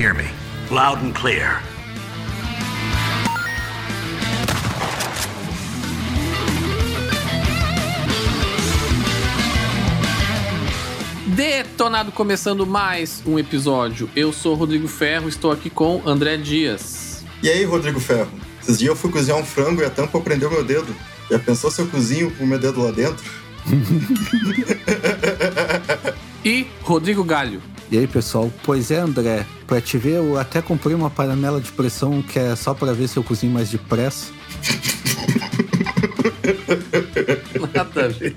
hear me? Loud and clear. Detonado começando mais um episódio. Eu sou Rodrigo Ferro, estou aqui com André Dias. E aí, Rodrigo Ferro? Esses dias eu fui cozinhar um frango e a tampa prendeu meu dedo. Já pensou se eu cozinho com o meu dedo lá dentro? E Rodrigo Galho. E aí, pessoal? Pois é, André. Pra te ver, eu até comprei uma panela de pressão que é só pra ver se eu cozinho mais depressa. Nada a ver.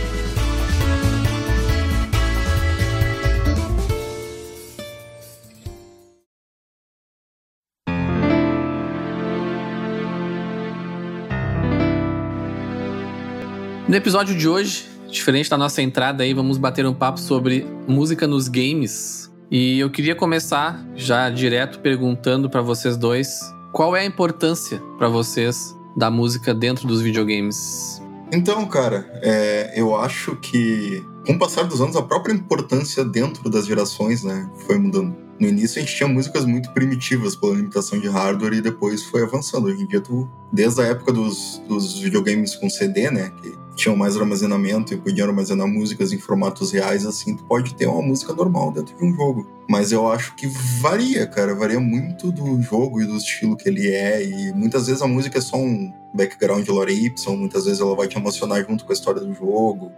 No episódio de hoje, diferente da nossa entrada aí, vamos bater um papo sobre música nos games. E eu queria começar já direto perguntando para vocês dois, qual é a importância para vocês da música dentro dos videogames? Então, cara, é, eu acho que com o passar dos anos, a própria importância dentro das gerações, né, foi mudando. No início a gente tinha músicas muito primitivas pela limitação de hardware e depois foi avançando. Hoje em dia, tu, desde a época dos, dos videogames com CD, né, que tinham mais armazenamento e podiam armazenar músicas em formatos reais, assim, tu pode ter uma música normal dentro de um jogo. Mas eu acho que varia, cara, varia muito do jogo e do estilo que ele é, e muitas vezes a música é só um background lore Y, muitas vezes ela vai te emocionar junto com a história do jogo.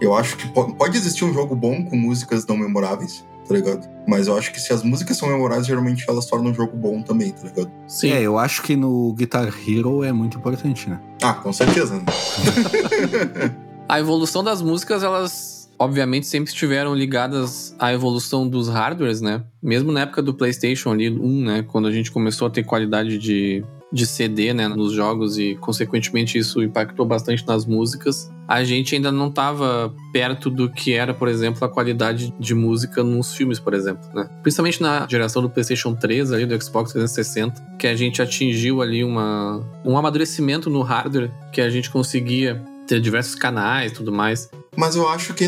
Eu acho que pode existir um jogo bom com músicas não memoráveis, tá ligado? Mas eu acho que se as músicas são memoráveis, geralmente elas tornam o jogo bom também, tá ligado? Sim. É, eu acho que no Guitar Hero é muito importante, né? Ah, com certeza. né? A evolução das músicas, elas obviamente sempre estiveram ligadas à evolução dos hardwares, né? Mesmo na época do PlayStation ali 1, né, quando a gente começou a ter qualidade de de CD, né, nos jogos e consequentemente isso impactou bastante nas músicas. A gente ainda não estava perto do que era, por exemplo, a qualidade de música nos filmes, por exemplo, né? Principalmente na geração do PlayStation 3 ali do Xbox 360, que a gente atingiu ali uma um amadurecimento no hardware que a gente conseguia ter diversos canais e tudo mais. Mas eu acho que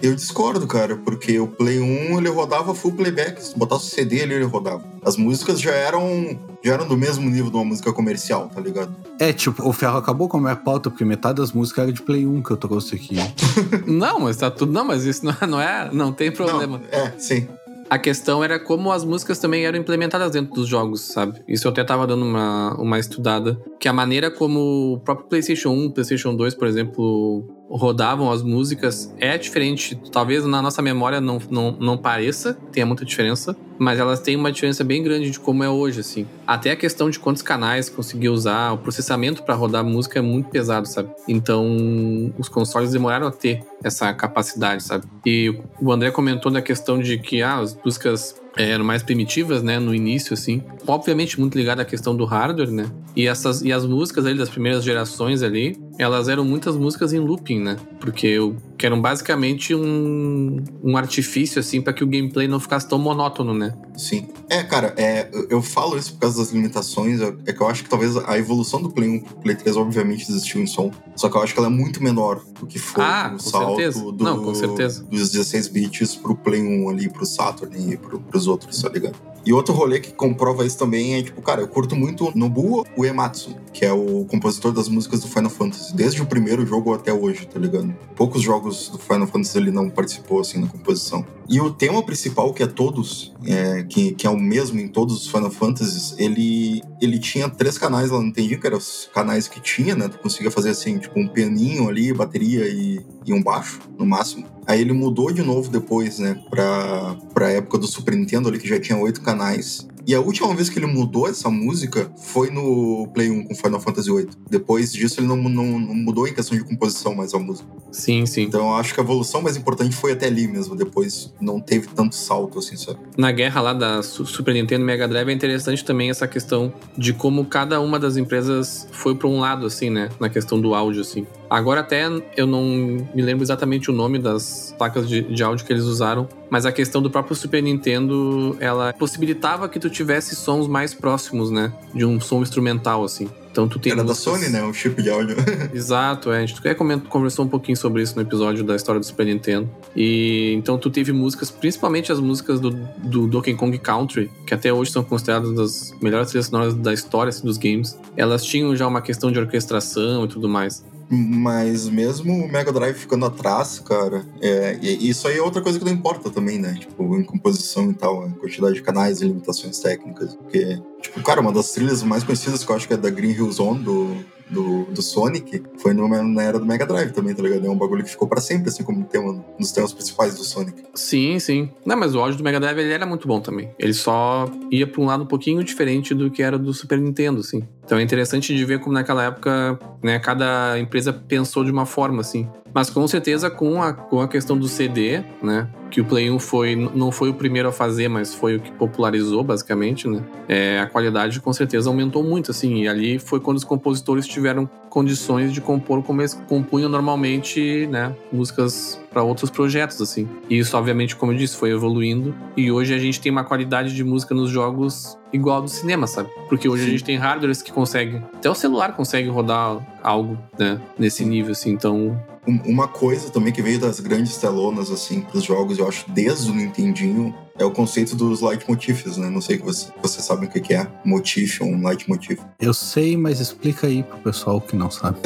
eu discordo, cara, porque o Play 1 ele rodava full playback. Se botasse o CD ali, ele rodava. As músicas já eram já eram do mesmo nível de uma música comercial, tá ligado? É, tipo, o Ferro acabou com a minha pauta, porque metade das músicas era de Play 1 que eu trouxe aqui. não, mas tá tudo. Não, mas isso não é. Não, é, não tem problema. Não, é, sim. A questão era como as músicas também eram implementadas dentro dos jogos, sabe? Isso eu até tava dando uma, uma estudada. Que a maneira como o próprio PlayStation 1, PlayStation 2, por exemplo, rodavam as músicas é diferente. Talvez na nossa memória não, não, não pareça, tenha muita diferença, mas elas têm uma diferença bem grande de como é hoje, assim. Até a questão de quantos canais conseguir usar, o processamento para rodar música é muito pesado, sabe? Então, os consoles demoraram a ter essa capacidade, sabe? E o André comentou da questão de que ah, as músicas eram mais primitivas, né, no início, assim. Obviamente muito ligada à questão do hardware, né? E essas e as músicas ali das primeiras gerações ali, elas eram muitas músicas em looping, né? Porque que eram basicamente um, um artifício, assim, para que o gameplay não ficasse tão monótono, né? Sim. É, cara, é, eu falo isso por causa das limitações. É que eu acho que talvez a evolução do Play 1 pro Play 3, obviamente, existiu em som. Só que eu acho que ela é muito menor do que foi ah, o salto certeza. do, não, com certeza. dos 16 bits pro Play 1 ali, pro Saturn e pro, pros outros, tá ligado? E outro rolê que comprova isso também é, tipo, cara, eu curto muito Nobuo Uematsu, que é o compositor das músicas do Final Fantasy, desde o primeiro jogo até hoje, tá ligado? Poucos jogos do Final Fantasy ele não participou, assim, na composição. E o tema principal, que é todos, é, que, que é o mesmo em todos os Final Fantasies, ele, ele tinha três canais lá no Nintendo, que eram os canais que tinha, né? Tu conseguia fazer, assim, tipo, um pianinho ali, bateria e, e um baixo, no máximo. Aí ele mudou de novo depois, né, pra, pra época do Super Nintendo ali, que já tinha oito canais. E a última vez que ele mudou essa música foi no Play 1 com Final Fantasy VIII. Depois disso, ele não, não, não mudou em questão de composição mais a música. Sim, sim. Então eu acho que a evolução mais importante foi até ali mesmo. Depois não teve tanto salto, assim, sabe? Na guerra lá da Super Nintendo e Mega Drive é interessante também essa questão de como cada uma das empresas foi para um lado, assim, né? Na questão do áudio, assim. Agora até eu não me lembro exatamente o nome das placas de, de áudio que eles usaram, mas a questão do próprio Super Nintendo, ela possibilitava que tu tivesse sons mais próximos, né? De um som instrumental, assim. Então tu tem Era músicas... da Sony, né? O chip de áudio. Exato, é. A gente até conversou um pouquinho sobre isso no episódio da história do Super Nintendo. E então tu teve músicas, principalmente as músicas do, do Donkey Kong Country, que até hoje são consideradas das melhores trilhas sonoras da história assim, dos games. Elas tinham já uma questão de orquestração e tudo mais. Mas mesmo o Mega Drive ficando atrás, cara, é, isso aí é outra coisa que não importa também, né? Tipo, em composição e tal, a quantidade de canais e limitações técnicas. Porque, tipo, cara, uma das trilhas mais conhecidas que eu acho que é da Green Hill Zone do, do, do Sonic foi no, na era do Mega Drive também, tá ligado? É um bagulho que ficou pra sempre, assim, como tema, um dos temas principais do Sonic. Sim, sim. Não, mas o áudio do Mega Drive ele era muito bom também. Ele só ia pra um lado um pouquinho diferente do que era do Super Nintendo, assim. Então é interessante de ver como naquela época, né, cada empresa pensou de uma forma, assim. Mas com certeza com a, com a questão do CD, né? Que o Play 1 foi, não foi o primeiro a fazer, mas foi o que popularizou, basicamente, né? É, a qualidade com certeza aumentou muito, assim. E ali foi quando os compositores tiveram condições de compor como eles compunham normalmente, né? Músicas para outros projetos, assim. E isso, obviamente, como eu disse, foi evoluindo. E hoje a gente tem uma qualidade de música nos jogos igual do cinema, sabe? Porque hoje Sim. a gente tem hardwares que conseguem. Até o celular consegue rodar algo, né? Nesse nível, assim. Então, uma coisa também que veio das grandes telonas, assim, pros jogos, eu acho, desde o Nintendinho, é o conceito dos leitmotifs, né? Não sei se você, você sabe o que é motif ou um leitmotiv. Eu sei, mas explica aí pro pessoal que não sabe.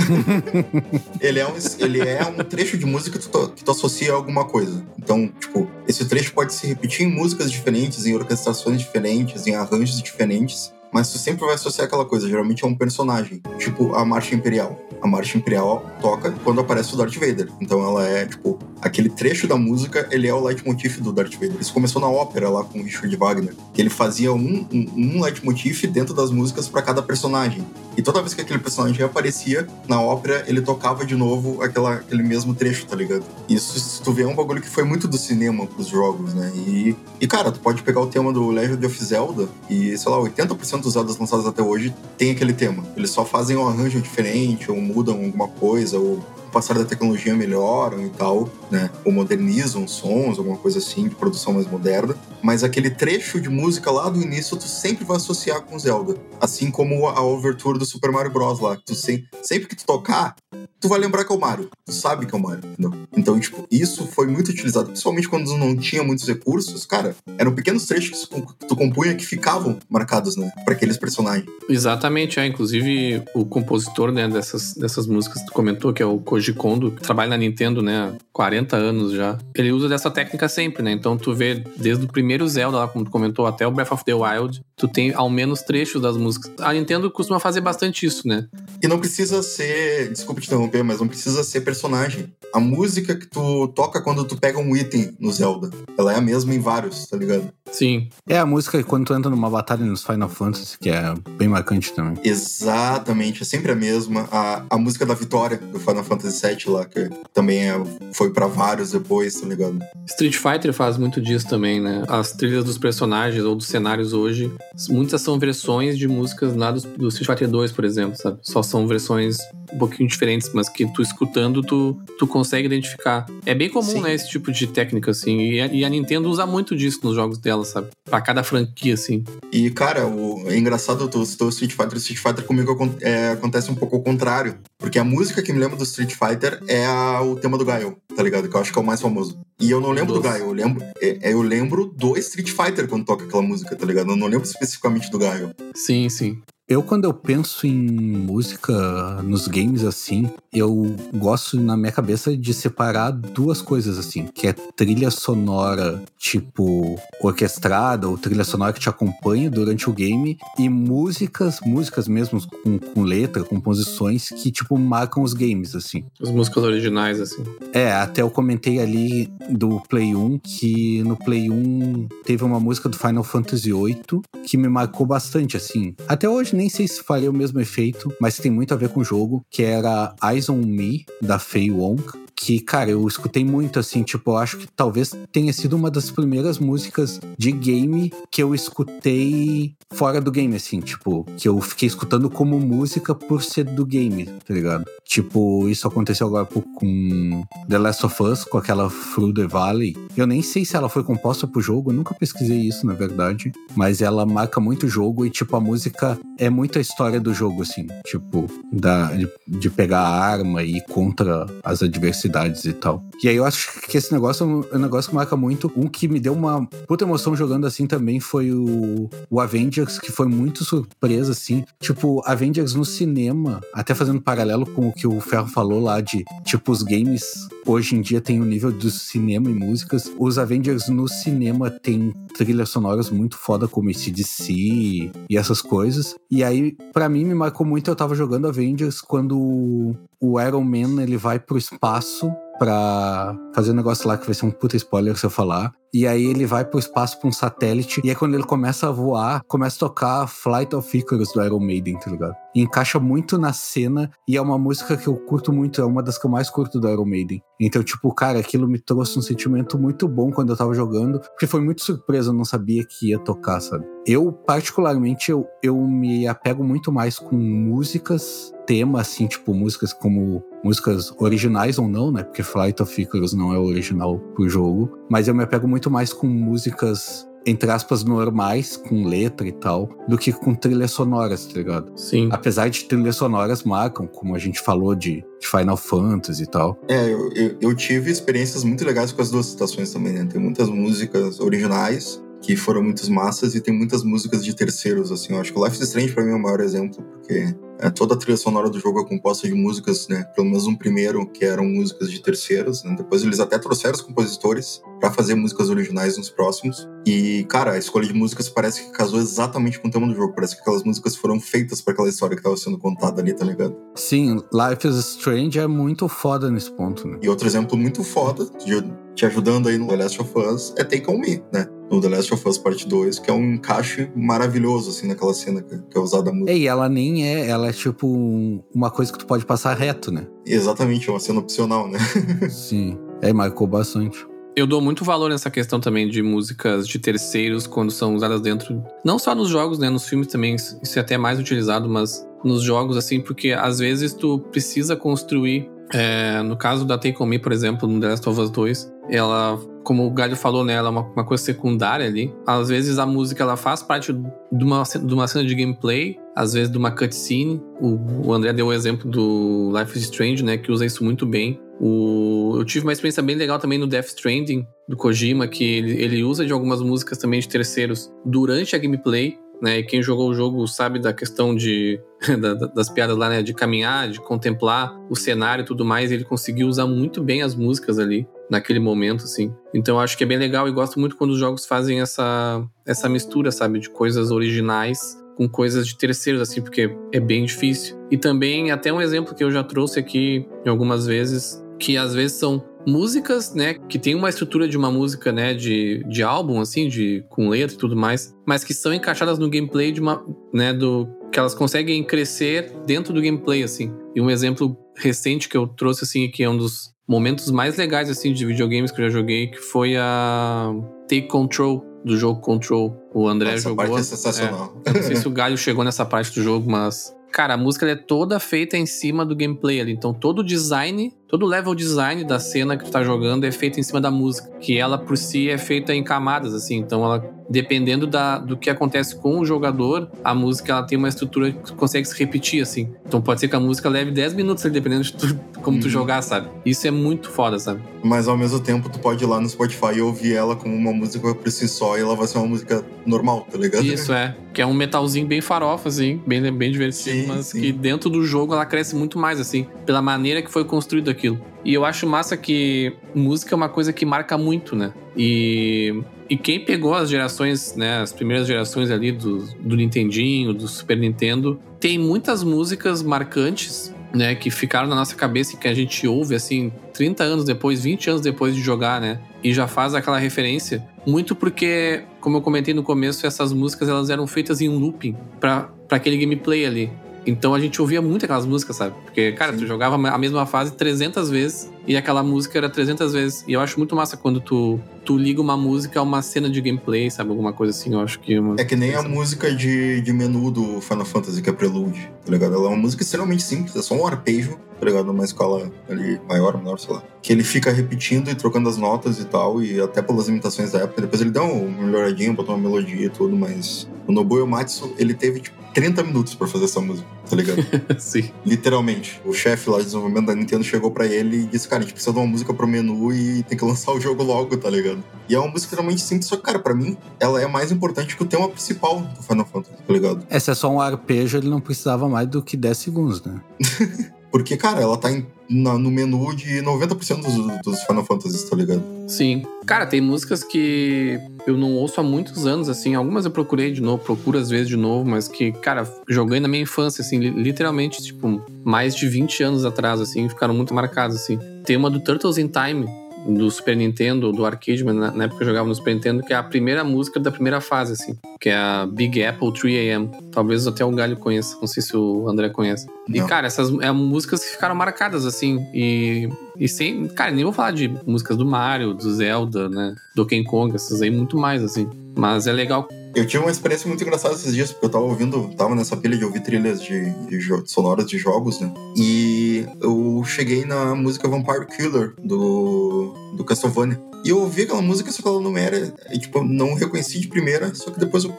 ele, é um, ele é um trecho de música que tu, que tu associa a alguma coisa. Então, tipo, esse trecho pode se repetir em músicas diferentes, em orquestrações diferentes, em arranjos diferentes mas tu sempre vai associar aquela coisa, geralmente é um personagem, tipo a Marcha Imperial. A Marcha Imperial toca quando aparece o Darth Vader. Então ela é, tipo, aquele trecho da música, ele é o leitmotiv do Darth Vader. Isso começou na ópera lá com o Richard Wagner, que ele fazia um, um, um leitmotiv dentro das músicas para cada personagem. E toda vez que aquele personagem aparecia na ópera, ele tocava de novo aquela, aquele mesmo trecho, tá ligado? Isso, se tu vê, é um bagulho que foi muito do cinema pros jogos, né? E, e cara, tu pode pegar o tema do Legend of Zelda e, sei lá, 80% dos Zeldas lançados até hoje tem aquele tema. Eles só fazem um arranjo diferente, ou mudam alguma coisa, ou passar da tecnologia melhoram e tal, né? Ou modernizam sons, alguma coisa assim, de produção mais moderna. Mas aquele trecho de música lá do início, tu sempre vai associar com Zelda. Assim como a overture do Super Mario Bros. lá. Tu sempre, sempre que tu tocar, tu vai lembrar que é o Mario. Tu sabe que é o Mario, entendeu? Então, tipo, isso foi muito utilizado, principalmente quando não tinha muitos recursos. Cara, eram pequenos trechos que tu compunha que ficavam marcados, né? Pra aqueles personagens. Exatamente, é. Inclusive, o compositor, né, dessas, dessas músicas que tu comentou, que é o Koji Kondo, que trabalha na Nintendo, né, há 40 anos já. Ele usa dessa técnica sempre, né? Então, tu vê desde o primeiro Zelda, lá, como tu comentou, até o Breath of the Wild, tu tem ao menos trechos das músicas. A Nintendo costuma fazer bastante isso, né? E não precisa ser. Desculpa te interromper mas não precisa ser personagem. A música que tu toca quando tu pega um item no Zelda, ela é a mesma em vários, tá ligado? Sim. É a música quando tu entra numa batalha nos Final Fantasy, que é bem marcante também. Exatamente, é sempre a mesma. A, a música da vitória do Final Fantasy VII lá, que também é, foi para vários depois, tá ligado? Street Fighter faz muito disso também, né? As trilhas dos personagens ou dos cenários hoje, muitas são versões de músicas lá do, do Street Fighter 2, por exemplo, sabe? Só são versões um pouquinho diferentes, mas que tu escutando, tu, tu consegue identificar. É bem comum, Sim. né, esse tipo de técnica, assim. E a, e a, Nintendo usa muito disso nos jogos dela, sabe? Pra cada franquia, assim. E, cara, o, é engraçado, tu citou Street Fighter. Street Fighter comigo é, acontece um pouco ao contrário. Porque a música que me lembra do Street Fighter é a, o tema do Gaio, tá ligado? Que eu acho que é o mais famoso. E eu não lembro do Gaio, eu lembro, é, é, eu lembro do Street Fighter quando toca aquela música, tá ligado? Eu não lembro especificamente do Gaio. Sim, sim. Eu, quando eu penso em música nos games assim, eu gosto na minha cabeça de separar duas coisas assim, que é trilha sonora tipo orquestrada ou trilha sonora que te acompanha durante o game e músicas, músicas mesmo com, com letra, composições que tipo marcam os games assim. As músicas originais, assim. É, até eu comentei ali do Play 1 que no Play 1 teve uma música do Final Fantasy VIII que me marcou bastante, assim. Até hoje nem sei se faria o mesmo efeito, mas tem muito a ver com o jogo, que era Eyes on Me, da Fei Wong. Que, cara, eu escutei muito, assim, tipo, eu acho que talvez tenha sido uma das primeiras músicas de game que eu escutei fora do game, assim, tipo, que eu fiquei escutando como música por ser do game, tá ligado? Tipo, isso aconteceu agora com The Last of Us, com aquela Through the Valley. Eu nem sei se ela foi composta pro jogo, nunca pesquisei isso, na verdade. Mas ela marca muito o jogo e, tipo, a música é muito a história do jogo, assim. Tipo, da, de, de pegar a arma e ir contra as adversidades e tal. E aí eu acho que esse negócio é um, é um negócio que marca muito. Um que me deu uma puta emoção jogando assim também foi o, o Avengers, que foi muito surpresa, assim. Tipo, Avengers no cinema, até fazendo paralelo com o que o Ferro falou lá de, tipo, os games hoje em dia tem o nível do cinema e músicas. Os Avengers no cinema tem trilhas sonoras muito foda como esse DC e essas coisas. E aí, para mim, me marcou muito. Eu tava jogando Avengers quando o Iron Man ele vai pro espaço pra fazer um negócio lá que vai ser um puta spoiler se eu falar. E aí ele vai pro espaço pra um satélite. E aí quando ele começa a voar, começa a tocar Flight of Icarus do Iron Maiden, tá ligado? E encaixa muito na cena. E é uma música que eu curto muito, é uma das que eu mais curto do Iron Maiden. Então, tipo, cara, aquilo me trouxe um sentimento muito bom quando eu tava jogando. Porque foi muito surpresa, eu não sabia que ia tocar, sabe? Eu, particularmente, eu, eu me apego muito mais com músicas tema, assim, tipo, músicas como músicas originais ou não, né? Porque Flight of Icarus não é original pro jogo. Mas eu me apego muito mais com músicas, entre aspas, normais, com letra e tal, do que com trilhas sonoras, tá ligado? Sim. Apesar de trilhas sonoras marcam, como a gente falou de, de Final Fantasy e tal. É, eu, eu, eu tive experiências muito legais com as duas citações também, né? Tem muitas músicas originais que foram muitas massas e tem muitas músicas de terceiros, assim. Eu acho que o Life is Strange pra mim é o maior exemplo, porque é, toda a trilha sonora do jogo é composta de músicas, né? Pelo menos um primeiro, que eram músicas de terceiros, né? Depois eles até trouxeram os compositores para fazer músicas originais nos próximos. E, cara, a escolha de músicas parece que casou exatamente com o tema do jogo. Parece que aquelas músicas foram feitas para aquela história que tava sendo contada ali, tá ligado? Sim, Life is Strange é muito foda nesse ponto, né? E outro exemplo muito foda, de, te ajudando aí no The Last of Us, é Take On Me, né? No The Last of Us Part 2, que é um encaixe maravilhoso, assim, naquela cena que, é usada a música. E ela nem é, ela é tipo um- uma coisa que tu pode passar reto, né? Exatamente, é uma cena opcional, né? Sim. É, marcou bastante. Eu dou muito valor nessa questão também de músicas de terceiros quando são usadas dentro. Não só nos jogos, né? Nos filmes também, isso é até mais utilizado, mas nos jogos, assim, porque às vezes tu precisa construir. é, no caso da Take On Me, por exemplo, no The Last of Us 2, ela, como o Galho falou, né? Ela é uma, uma coisa secundária ali. Às vezes a música ela faz parte de uma, de uma cena de gameplay, às vezes de uma cutscene. O, o André deu o exemplo do Life is Strange, né? Que usa isso muito bem. O, eu tive uma experiência bem legal também no Death Stranding, do Kojima, que ele, ele usa de algumas músicas também de terceiros durante a gameplay. Né, e quem jogou o jogo sabe da questão de da- da- das piadas lá, né, de caminhar, de contemplar o cenário e tudo mais. Ele conseguiu usar muito bem as músicas ali naquele momento, assim. Então eu acho que é bem legal e gosto muito quando os jogos fazem essa essa mistura, sabe, de coisas originais com coisas de terceiros, assim, porque é bem difícil. E também, até um exemplo que eu já trouxe aqui algumas vezes, que às vezes são músicas, né, que tem uma estrutura de uma música, né, de, de álbum, assim, de com letra e tudo mais, mas que são encaixadas no gameplay de uma, né, do que elas conseguem crescer dentro do gameplay, assim. E um exemplo recente que eu trouxe, assim, que é um dos momentos mais legais, assim, de videogames que eu já joguei, que foi a Take Control, do jogo Control. O André Essa jogou. parte é sensacional. Eu não sei se o Galho chegou nessa parte do jogo, mas. Cara, a música é toda feita em cima do gameplay ali. Então, todo o design todo o level design da cena que tu tá jogando é feito em cima da música, que ela por si é feita em camadas, assim. Então ela dependendo da, do que acontece com o jogador, a música ela tem uma estrutura que consegue se repetir, assim. Então pode ser que a música leve 10 minutos, dependendo de tu, como uhum. tu jogar, sabe? Isso é muito foda, sabe? Mas ao mesmo tempo, tu pode ir lá no Spotify e ouvir ela como uma música por si só e ela vai ser uma música normal, tá ligado? Isso é. Que é um metalzinho bem farofa, assim, bem, bem divertido, sim, mas sim. que dentro do jogo ela cresce muito mais, assim, pela maneira que foi construído aquilo. E eu acho massa que música é uma coisa que marca muito, né? E e quem pegou as gerações, né, as primeiras gerações ali do, do Nintendinho, do Super Nintendo, tem muitas músicas marcantes, né, que ficaram na nossa cabeça e que a gente ouve assim 30 anos depois, 20 anos depois de jogar, né? E já faz aquela referência, muito porque, como eu comentei no começo, essas músicas elas eram feitas em looping para aquele gameplay ali. Então a gente ouvia muito aquelas músicas, sabe? Porque, cara, Sim. tu jogava a mesma fase 300 vezes e aquela música era 300 vezes. E eu acho muito massa quando tu, tu liga uma música a uma cena de gameplay, sabe? Alguma coisa assim, eu acho que... É, uma... é que nem a música de, de menu do Final Fantasy, que é Prelude, tá ligado? Ela é uma música extremamente simples, é só um arpejo, tá ligado? Numa escala ali maior, menor, sei lá. Que ele fica repetindo e trocando as notas e tal, e até pelas limitações da época. Depois ele deu uma melhoradinha, botou uma melodia e tudo, mas o Nobuo Matsu, ele teve, tipo, 30 minutos para fazer essa música, tá ligado? Sim. Literalmente. O chefe lá de desenvolvimento da Nintendo chegou para ele e disse: Cara, a gente precisa de uma música pro menu e tem que lançar o jogo logo, tá ligado? E é uma música realmente simples, só que, cara, pra mim, ela é mais importante que o tema principal do Final Fantasy, tá ligado? Esse é só um arpejo, ele não precisava mais do que 10 segundos, né? Porque, cara, ela tá em, na, no menu de 90% dos, dos Final Fantasy, tá ligado? Sim. Cara, tem músicas que eu não ouço há muitos anos, assim. Algumas eu procurei de novo, procuro às vezes de novo, mas que, cara, joguei na minha infância, assim, literalmente, tipo, mais de 20 anos atrás, assim, ficaram muito marcadas, assim. Tem uma do Turtles in Time, do Super Nintendo, do arcade, mas na, época eu jogava no Super Nintendo, que é a primeira música da primeira fase, assim, que é a Big Apple 3AM. Talvez até o Galho conheça, não sei se o André conhece. Não. E, cara, essas é, músicas que ficaram marcadas, assim, e, e sem. Cara, nem vou falar de músicas do Mario, do Zelda, né? Do King Kong, essas aí muito mais, assim. Mas é legal eu tive uma experiência muito engraçada esses dias, porque eu tava ouvindo, tava nessa pilha de ouvir trilhas de, de sonoras de jogos, né? E eu cheguei na música Vampire Killer do, do Castlevania. E eu ouvi aquela música, só que ela não era. Tipo, não reconheci de primeira, só que depois eu,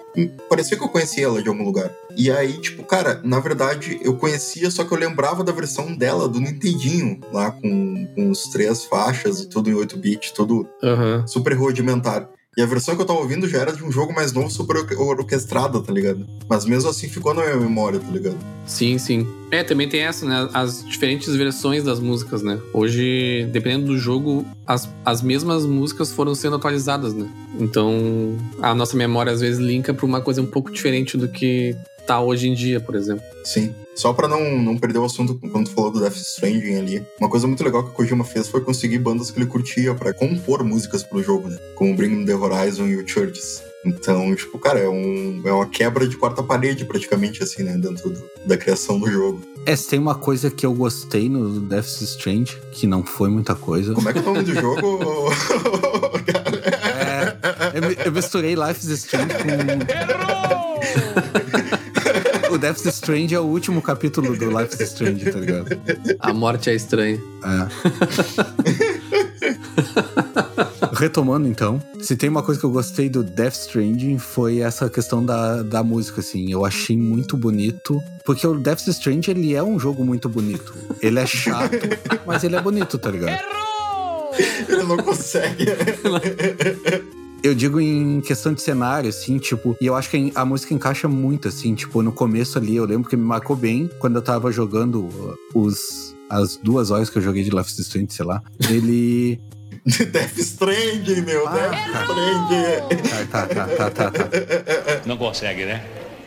parecia que eu conhecia ela de algum lugar. E aí, tipo, cara, na verdade, eu conhecia, só que eu lembrava da versão dela, do Nintendinho, lá com, com os três faixas e tudo em 8-bit, tudo uhum. super rudimentar. E a versão que eu tava ouvindo já era de um jogo mais novo, super orquestrada, tá ligado? Mas mesmo assim ficou na minha memória, tá ligado? Sim, sim. É, também tem essa, né? As diferentes versões das músicas, né? Hoje, dependendo do jogo, as, as mesmas músicas foram sendo atualizadas, né? Então, a nossa memória às vezes linka pra uma coisa um pouco diferente do que tá hoje em dia, por exemplo. Sim. Só para não, não perder o assunto quando tu falou do Death Stranding ali, uma coisa muito legal que o Kojima fez foi conseguir bandas que ele curtia para compor músicas pro jogo, né? Como Bring the Horizon e o Churches. Então, tipo, cara, é, um, é uma quebra de quarta parede, praticamente, assim, né? Dentro do, da criação do jogo. É, tem uma coisa que eu gostei no Death Stranding, que não foi muita coisa. Como é que é o nome do jogo? é, eu, eu misturei Life is Strange com... o Death Strange é o último capítulo do Life is Strange, tá ligado? A morte é estranha. É. Retomando então, se tem uma coisa que eu gostei do Death Stranding foi essa questão da, da música, assim. Eu achei muito bonito, porque o Death Stranding ele é um jogo muito bonito. Ele é chato, mas ele é bonito, tá ligado? Errou! Ele não consegue. Eu digo em questão de cenário, assim, tipo, e eu acho que a música encaixa muito, assim, tipo, no começo ali, eu lembro que me marcou bem quando eu tava jogando uh, os. As duas horas que eu joguei de Life is Strange, sei lá. Ele. Death Stranding, meu, ah, Death Stranding. Tá, tá, tá, tá, tá. Não consegue, né?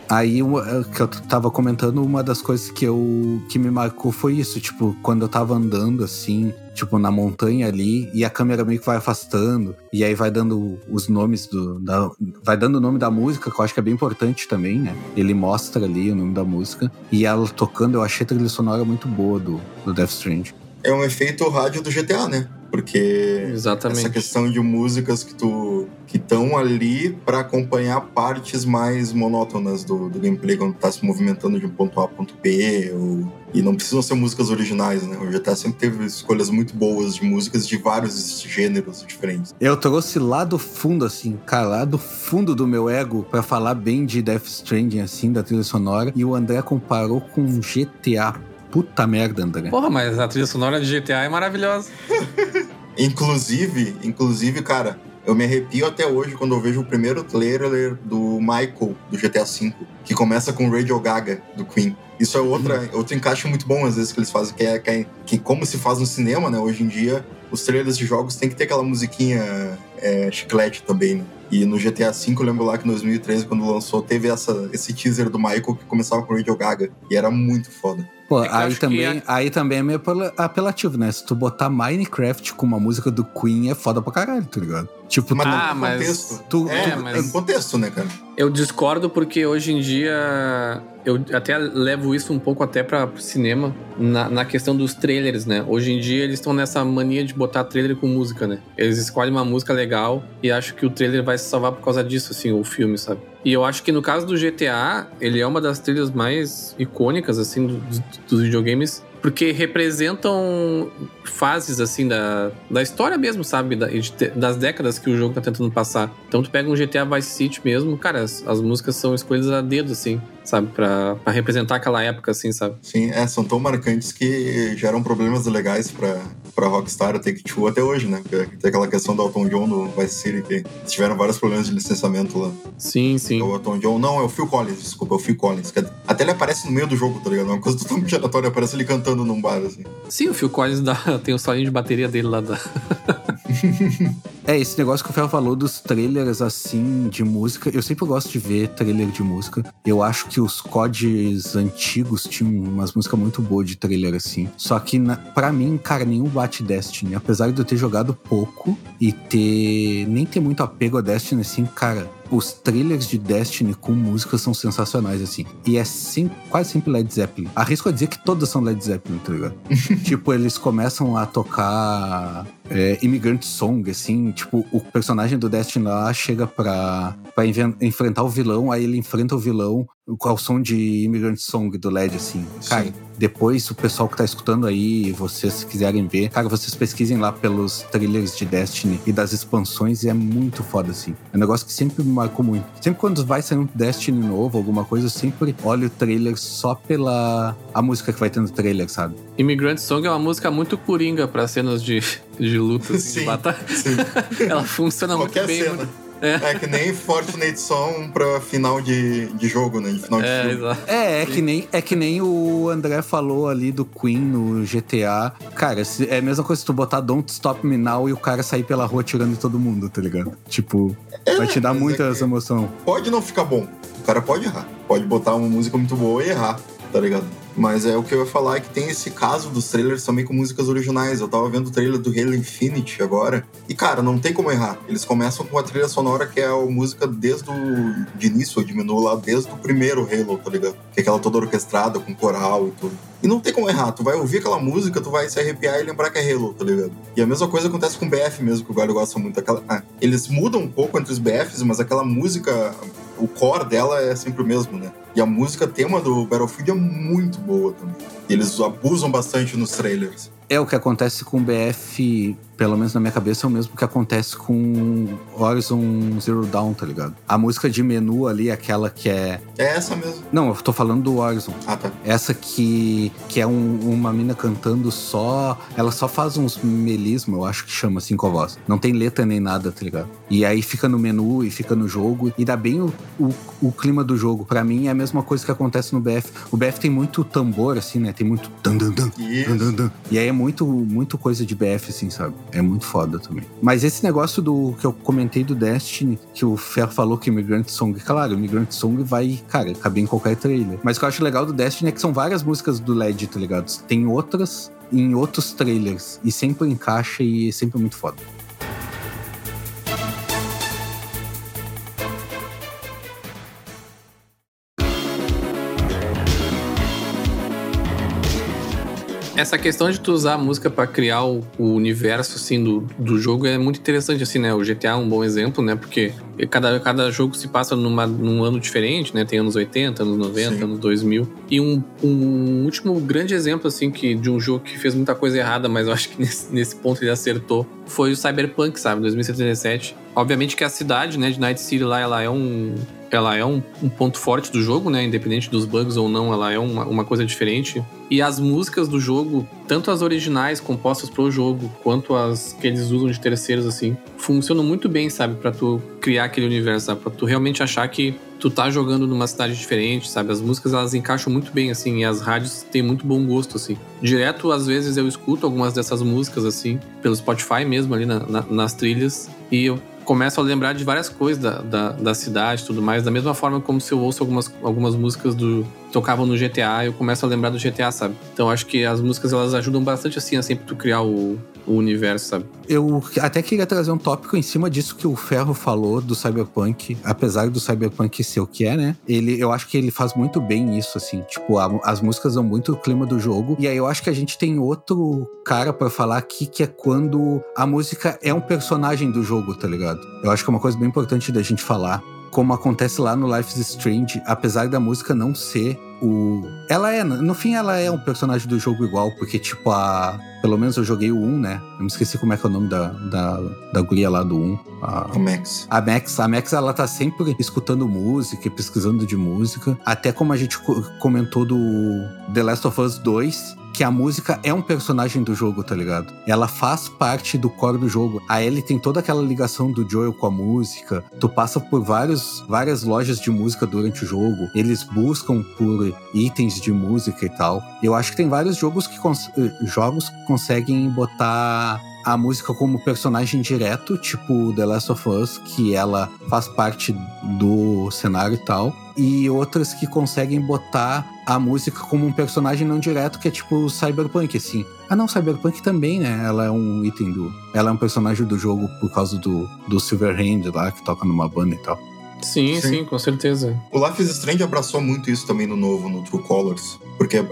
Aí, é, que eu tava comentando, uma das coisas que eu que me marcou foi isso, tipo, quando eu tava andando assim, tipo, na montanha ali, e a câmera meio que vai afastando, e aí vai dando os nomes do. Da, vai dando o nome da música, que eu acho que é bem importante também, né? Ele mostra ali o nome da música, e ela tocando, eu achei a trilha sonora muito boa do, do Death Strange. É um efeito rádio do GTA, né? Porque Exatamente. essa questão de músicas que tu? Que estão ali para acompanhar partes mais monótonas do, do gameplay quando tá se movimentando de um ponto A a ponto B, ou... e não precisam ser músicas originais, né? O GTA sempre teve escolhas muito boas de músicas de vários gêneros diferentes. Eu trouxe lá do fundo, assim, cara, lá do fundo do meu ego para falar bem de Death Stranding, assim, da trilha sonora, e o André comparou com GTA. Puta merda, André. Porra, mas a trilha sonora de GTA é maravilhosa. Inclusive, inclusive, cara, eu me arrepio até hoje quando eu vejo o primeiro trailer do Michael, do GTA V, que começa com Radio Gaga, do Queen. Isso é outra, Uhum. outro encaixe muito bom, às vezes, que eles fazem, que é, que é que como se faz no cinema, né? Hoje em dia, os trailers de jogos tem que ter aquela musiquinha é, chiclete também, né? E no GTA V, eu lembro lá que em 2013, quando lançou, teve essa, esse teaser do Michael que começava com Radio Gaga. E era muito foda. Pô, É aí também, a- aí também é meio apela- apelativo, né? Se tu botar Minecraft com uma música do Queen, é foda pra caralho, tá ligado? Tipo, Mas tu- Ah, não mas tem contexto. tu- é, tu- é um contexto, né, cara? Eu discordo porque hoje em dia eu até levo isso um pouco até para cinema na, na questão dos trailers, né? Hoje em dia eles estão nessa mania de botar trailer com música, né? Eles escolhem uma música legal e acho que o trailer vai se salvar por causa disso, assim, o filme, sabe? E eu acho que no caso do GTA, ele é uma das trilhas mais icônicas, assim, do- do- dos videogames, porque representam fases, assim, da, da história mesmo, sabe? Da- de das décadas que o jogo tá tentando passar. Então tu pega um GTA Vice City mesmo, cara, as, as músicas são escolhidas a dedo, assim, sabe? Pra, pra representar aquela época, assim, sabe? Sim, é, são tão marcantes que geram problemas legais pra, pra Rockstar, Take Two até hoje, né? Porque Tem aquela questão do Elton John no Vice City, que tiveram vários problemas de licenciamento lá. Sim, sim. O Elton John, não, é o Phil Collins, desculpa, é o Phil Collins. Até ele aparece no meio do jogo, tá ligado? É uma coisa totalmente aleatória, aparece ele cantando num bar, assim. Sim, o Phil Collins dá, tem o solinho de bateria dele lá da. É, esse negócio que o Fel falou dos trailers assim de música, eu sempre gosto de ver trailer de música. Eu acho que os CODs antigos tinham umas músicas muito boas de trailer assim. Só que na, para mim, cara, nenhum bate Destiny. Apesar de eu ter jogado pouco e ter nem ter muito apego a Destiny assim, cara, os trailers de Destiny com música são sensacionais, assim. E é sim, quase sempre Led Zeppelin. Arrisco a dizer que todas são Led Zeppelin, tá ligado? tipo, eles começam a tocar é, Immigrant Song, assim. Tipo, o personagem do Destiny lá chega pra, pra enfrentar o vilão, aí ele enfrenta o vilão o som de Immigrant Song do Led, assim. Cara, Sim. depois o pessoal que tá escutando aí, vocês quiserem ver, cara, vocês pesquisem lá pelos trailers de Destiny e das expansões e é muito foda, assim. É um negócio que sempre me marcou muito. Sempre quando vai sair um Destiny novo, alguma coisa, eu sempre olho o trailer só pela a música que vai ter no trailer, sabe? Immigrant Song é uma música muito coringa pra cenas de, de luta, assim, de Sim, batalha. sim. Ela funciona muito Qualquer bem. cena. muito- É. que nem Fortnite Song pra final de, de jogo, né? De final de É, filme. exato. É, é que, nem, é que nem o André falou ali do Queen no GTA. Cara, é a mesma coisa se tu botar Don't Stop Me Now e o cara sair pela rua tirando em todo mundo, tá ligado? Tipo, vai te dar é muita que- essa emoção. Pode não ficar bom. O cara pode errar. Pode botar uma música muito boa e errar, tá ligado? Mas é o que eu ia falar é que tem esse caso dos trailers também com músicas originais. Eu tava vendo o trailer do Halo Infinite agora. E, cara, não tem como errar. Eles começam com a trilha sonora que é a música desde o de início, de menu lá, desde o primeiro Halo, tá ligado? Que é aquela toda orquestrada, com coral e tudo. E não tem como errar. Tu vai ouvir aquela música, tu vai se arrepiar e lembrar que é Halo, tá ligado? E a mesma coisa acontece com BF mesmo, que o Galho gosta muito. Aquela... ah, eles mudam um pouco entre os BFs, mas aquela música, o core dela é sempre o mesmo, né? E a música tema do Battlefield é muito boa também. Eles abusam bastante nos trailers. É o que acontece com o BF, pelo menos na minha cabeça, é o mesmo que acontece com Horizon Zero Dawn, tá ligado? A música de menu ali, aquela que é. É essa mesmo. Não, eu tô falando do Horizon. Ah, tá. Essa que, que é um- uma mina cantando só. Ela só faz uns melisma, eu acho que chama assim com a voz. Não tem letra nem nada, tá ligado? E aí fica no menu e fica no jogo. E dá bem o, o, o clima do jogo. Pra mim é a mesma coisa que acontece no BF. O BF tem muito tambor, assim, né? Tem muito. Dan, dan, dan, dan, dan, dan. E aí é muito, muito coisa de BF, assim, sabe? É muito foda também. Mas esse negócio do que eu comentei do Destiny, que o Fer falou que Immigrant Song, claro, Immigrant Song vai, cara, caber em qualquer trailer. Mas o que eu acho legal do Destiny é que são várias músicas do LED, tá ligado? Tem outras em outros trailers. E sempre encaixa e é sempre muito foda. Essa questão de tu usar a música para criar o, o, universo assim do, do jogo é muito interessante assim, né? O GTA é um bom exemplo, né? Porque cada, cada jogo se passa numa, num ano diferente, né? Tem anos 80, anos 90, Sim. anos 2000. E um, um último grande exemplo assim que de um jogo que fez muita coisa errada, mas eu acho que nesse, nesse ponto ele acertou, foi o Cyberpunk, sabe, 2077. Obviamente que a cidade, né, de Night City lá, ela é um ela é um, um, ponto forte do jogo, né? Independente dos bugs ou não, ela é uma, uma coisa diferente. E as músicas do jogo, tanto as originais compostas pro jogo, quanto as que eles usam de terceiros, assim, funcionam muito bem, sabe? para tu criar aquele universo, sabe? Pra tu realmente achar que tu tá jogando numa cidade diferente, sabe? As músicas, elas encaixam muito bem, assim, e as rádios têm muito bom gosto, assim. Direto, às vezes, eu escuto algumas dessas músicas, assim, pelo Spotify mesmo, ali na, na, nas trilhas, e eu começo a lembrar de várias coisas da, da, da cidade tudo mais, da mesma forma como se eu ouço algumas, algumas músicas do tocavam no GTA, eu começo a lembrar do GTA, sabe? Então acho que as músicas elas ajudam bastante assim a sempre tu criar o, o universo, sabe? Eu até queria trazer um tópico em cima disso que o Ferro falou do Cyberpunk, apesar do Cyberpunk ser o que é, né? Ele, eu acho que ele faz muito bem isso, assim. Tipo, a, as músicas dão muito o clima do jogo. E aí eu acho que a gente tem outro cara para falar aqui, que é quando a música é um personagem do jogo, tá ligado? Eu acho que é uma coisa bem importante da gente falar como acontece lá no Life is Strange, apesar da música não ser o. Ela é, no fim, ela é um personagem do jogo igual, porque, tipo, a. Pelo menos eu joguei o 1, né? Eu me esqueci como é que é o nome da, da, da guria lá do 1. A, a Max. A Max. A Max, ela tá sempre escutando música e pesquisando de música. Até como a gente comentou do The Last of Us 2, que a música é um personagem do jogo, tá ligado? Ela faz parte do core do jogo. A Ellie tem toda aquela ligação do Joel com a música. Tu passa por vários, várias lojas de música durante o jogo. Eles buscam por itens de música e tal. Eu acho que tem vários jogos que cons eh, jogos conseguem botar a música como personagem direto, tipo The Last of Us, que ela faz parte do cenário e tal, e outras que conseguem botar a música como um personagem não direto, que é tipo o Cyberpunk, assim. Ah, não, Cyberpunk também, né? Ela é um item do. Ela é um personagem do jogo por causa do, do Silverhand lá, que toca numa banda e tal. Sim, sim, sim, com certeza. O Life is Strange abraçou muito isso também no novo, no True Colors. Porque uh,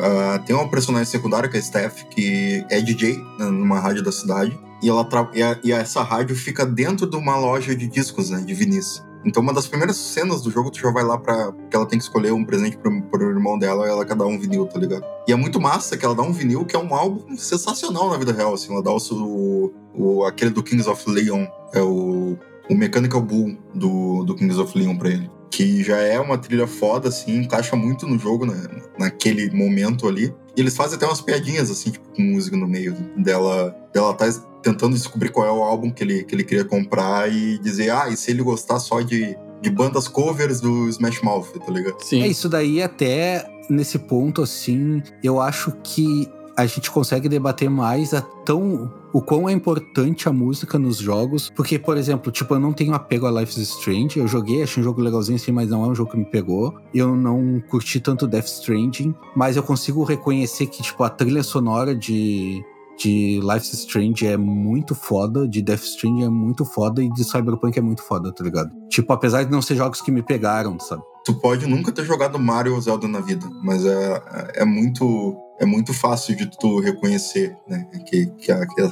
tem uma personagem secundária, que é a Steph, que é DJ né, numa rádio da cidade. E, ela e, a, e essa rádio fica dentro de uma loja de discos, né? De vinis. Então, uma das primeiras cenas do jogo, tu já vai lá pra. que ela tem que escolher um presente pro, pro irmão dela e ela quer dar um vinil, tá ligado? E é muito massa que ela dá um vinil que é um álbum sensacional na vida real, assim. Ela dá o. o aquele do Kings of Leon, é o. o Mechanical Bull do, do Kings of Leon pra ele. Que já é uma trilha foda, assim, encaixa muito no jogo, né, naquele momento ali. E eles fazem até umas piadinhas, assim, tipo, com música no meio dela. Dela tá tentando descobrir qual é o álbum que ele, que ele queria comprar e dizer, ah, e se ele gostar só de, de bandas covers do Smash Mouth, tá ligado? Sim. É isso daí até nesse ponto, assim, eu acho que a gente consegue debater mais a tão o quão é importante a música nos jogos, porque por exemplo, tipo, eu não tenho apego a Life is Strange, eu joguei, achei um jogo legalzinho assim, mas não é um jogo que me pegou. Eu não curti tanto Death Stranding, mas eu consigo reconhecer que tipo a trilha sonora de de Life is Strange é muito foda, de Death Stranding é muito foda e de Cyberpunk é muito foda, tá ligado? Tipo, apesar de não ser jogos que me pegaram, sabe? Tu pode nunca ter jogado Mario ou Zelda na vida, mas é, é muito é muito fácil de tu reconhecer, né? Que, que, a, que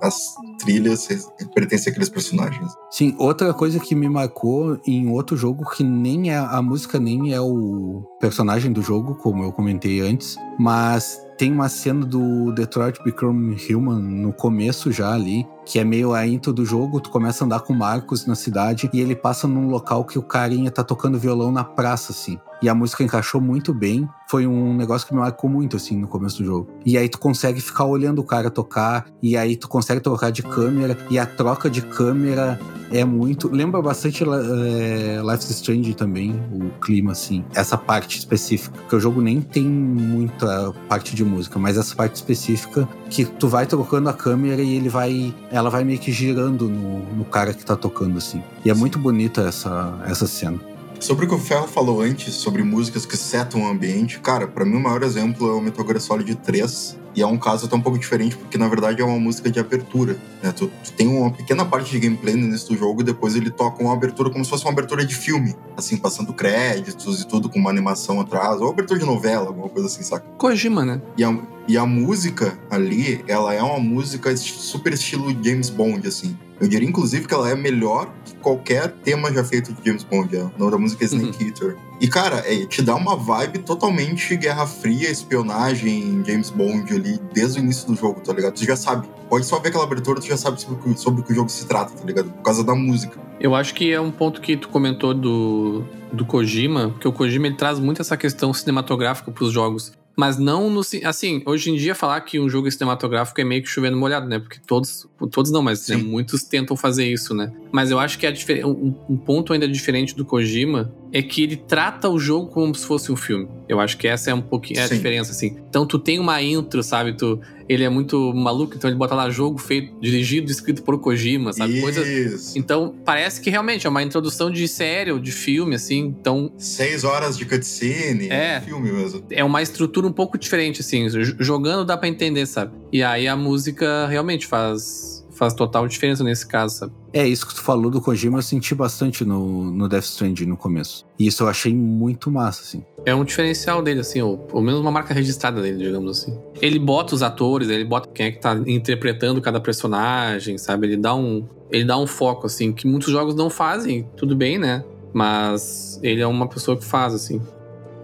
as trilhas pertencem àqueles personagens. Sim, outra coisa que me marcou em outro jogo que nem é a música nem é o personagem do jogo, como eu comentei antes, mas tem uma cena do Detroit Become Human no começo já ali, que é meio a intro do jogo, tu começa a andar com o Marcos na cidade e ele passa num local que o carinha tá tocando violão na praça, assim. E a música encaixou muito bem. Foi um negócio que me marcou muito, assim, no começo do jogo. E aí tu consegue ficar olhando o cara tocar, e aí tu consegue trocar de câmera, e a troca de câmera é muito. Lembra bastante é, Life is Strange também, o clima, assim. Essa parte específica, que o jogo nem tem muita parte de música, mas essa parte específica que tu vai trocando a câmera e ele vai. Ela vai meio que girando no, no cara que tá tocando, assim. E é muito bonita essa, essa cena. Sobre o que o Ferro falou antes, sobre músicas que setam o ambiente, cara, para mim o maior exemplo é o Metal Gear Solid 3, e é um caso até um pouco diferente, porque na verdade é uma música de abertura. Né? Tu, tu, tem uma pequena parte de gameplay no início do jogo e depois ele toca uma abertura como se fosse uma abertura de filme. Assim, passando créditos e tudo com uma animação atrás. Ou abertura de novela, alguma coisa assim, saca? Kojima, né? E é, E a música ali, ela é uma música super estilo James Bond, assim. Eu diria, inclusive, que ela é melhor que qualquer tema já feito de James Bond. O nome da música é Snake Uhum. Eater. E, cara, é, te dá uma vibe totalmente Guerra Fria, espionagem, James Bond ali, desde o início do jogo, tá ligado? Tu já sabe. Pode só ver aquela abertura, tu já sabe sobre, o que- sobre o que o jogo se trata, tá ligado? Por causa da música. Eu acho que é um ponto que tu comentou do, do Kojima, porque o Kojima ele traz muito essa questão cinematográfica pros jogos. Mas não no. Assim, hoje em dia falar que um jogo é cinematográfico é meio que chovendo molhado, né? Porque todos. Todos não, mas né, muitos tentam fazer isso, né? Mas eu acho que a difer- um, um ponto ainda diferente do Kojima é que ele trata o jogo como se fosse um filme. Eu acho que essa é um pouquinho é a Sim. diferença, assim. Então tu tem uma intro, sabe? Tu, ele é muito maluco, então ele bota lá jogo feito, dirigido, escrito por Kojima, sabe? Coisas Isso. então, parece que realmente é uma introdução de série ou de filme, assim. Então, Seis horas de cutscene. É. Filme mesmo. é uma estrutura um pouco diferente, assim. Jogando dá pra entender, sabe? E aí a música realmente faz, faz total diferença nesse caso, sabe? É, isso que tu falou do Kojima, eu senti bastante no, no Death Stranding no começo. E isso eu achei muito massa, assim. É um diferencial dele, assim, ou pelo menos uma marca registrada dele, digamos assim. Ele bota os atores, ele bota quem é que tá interpretando cada personagem, sabe? Ele dá um, ele dá um foco, assim, que muitos jogos não fazem, tudo bem, né? Mas ele é uma pessoa que faz, assim.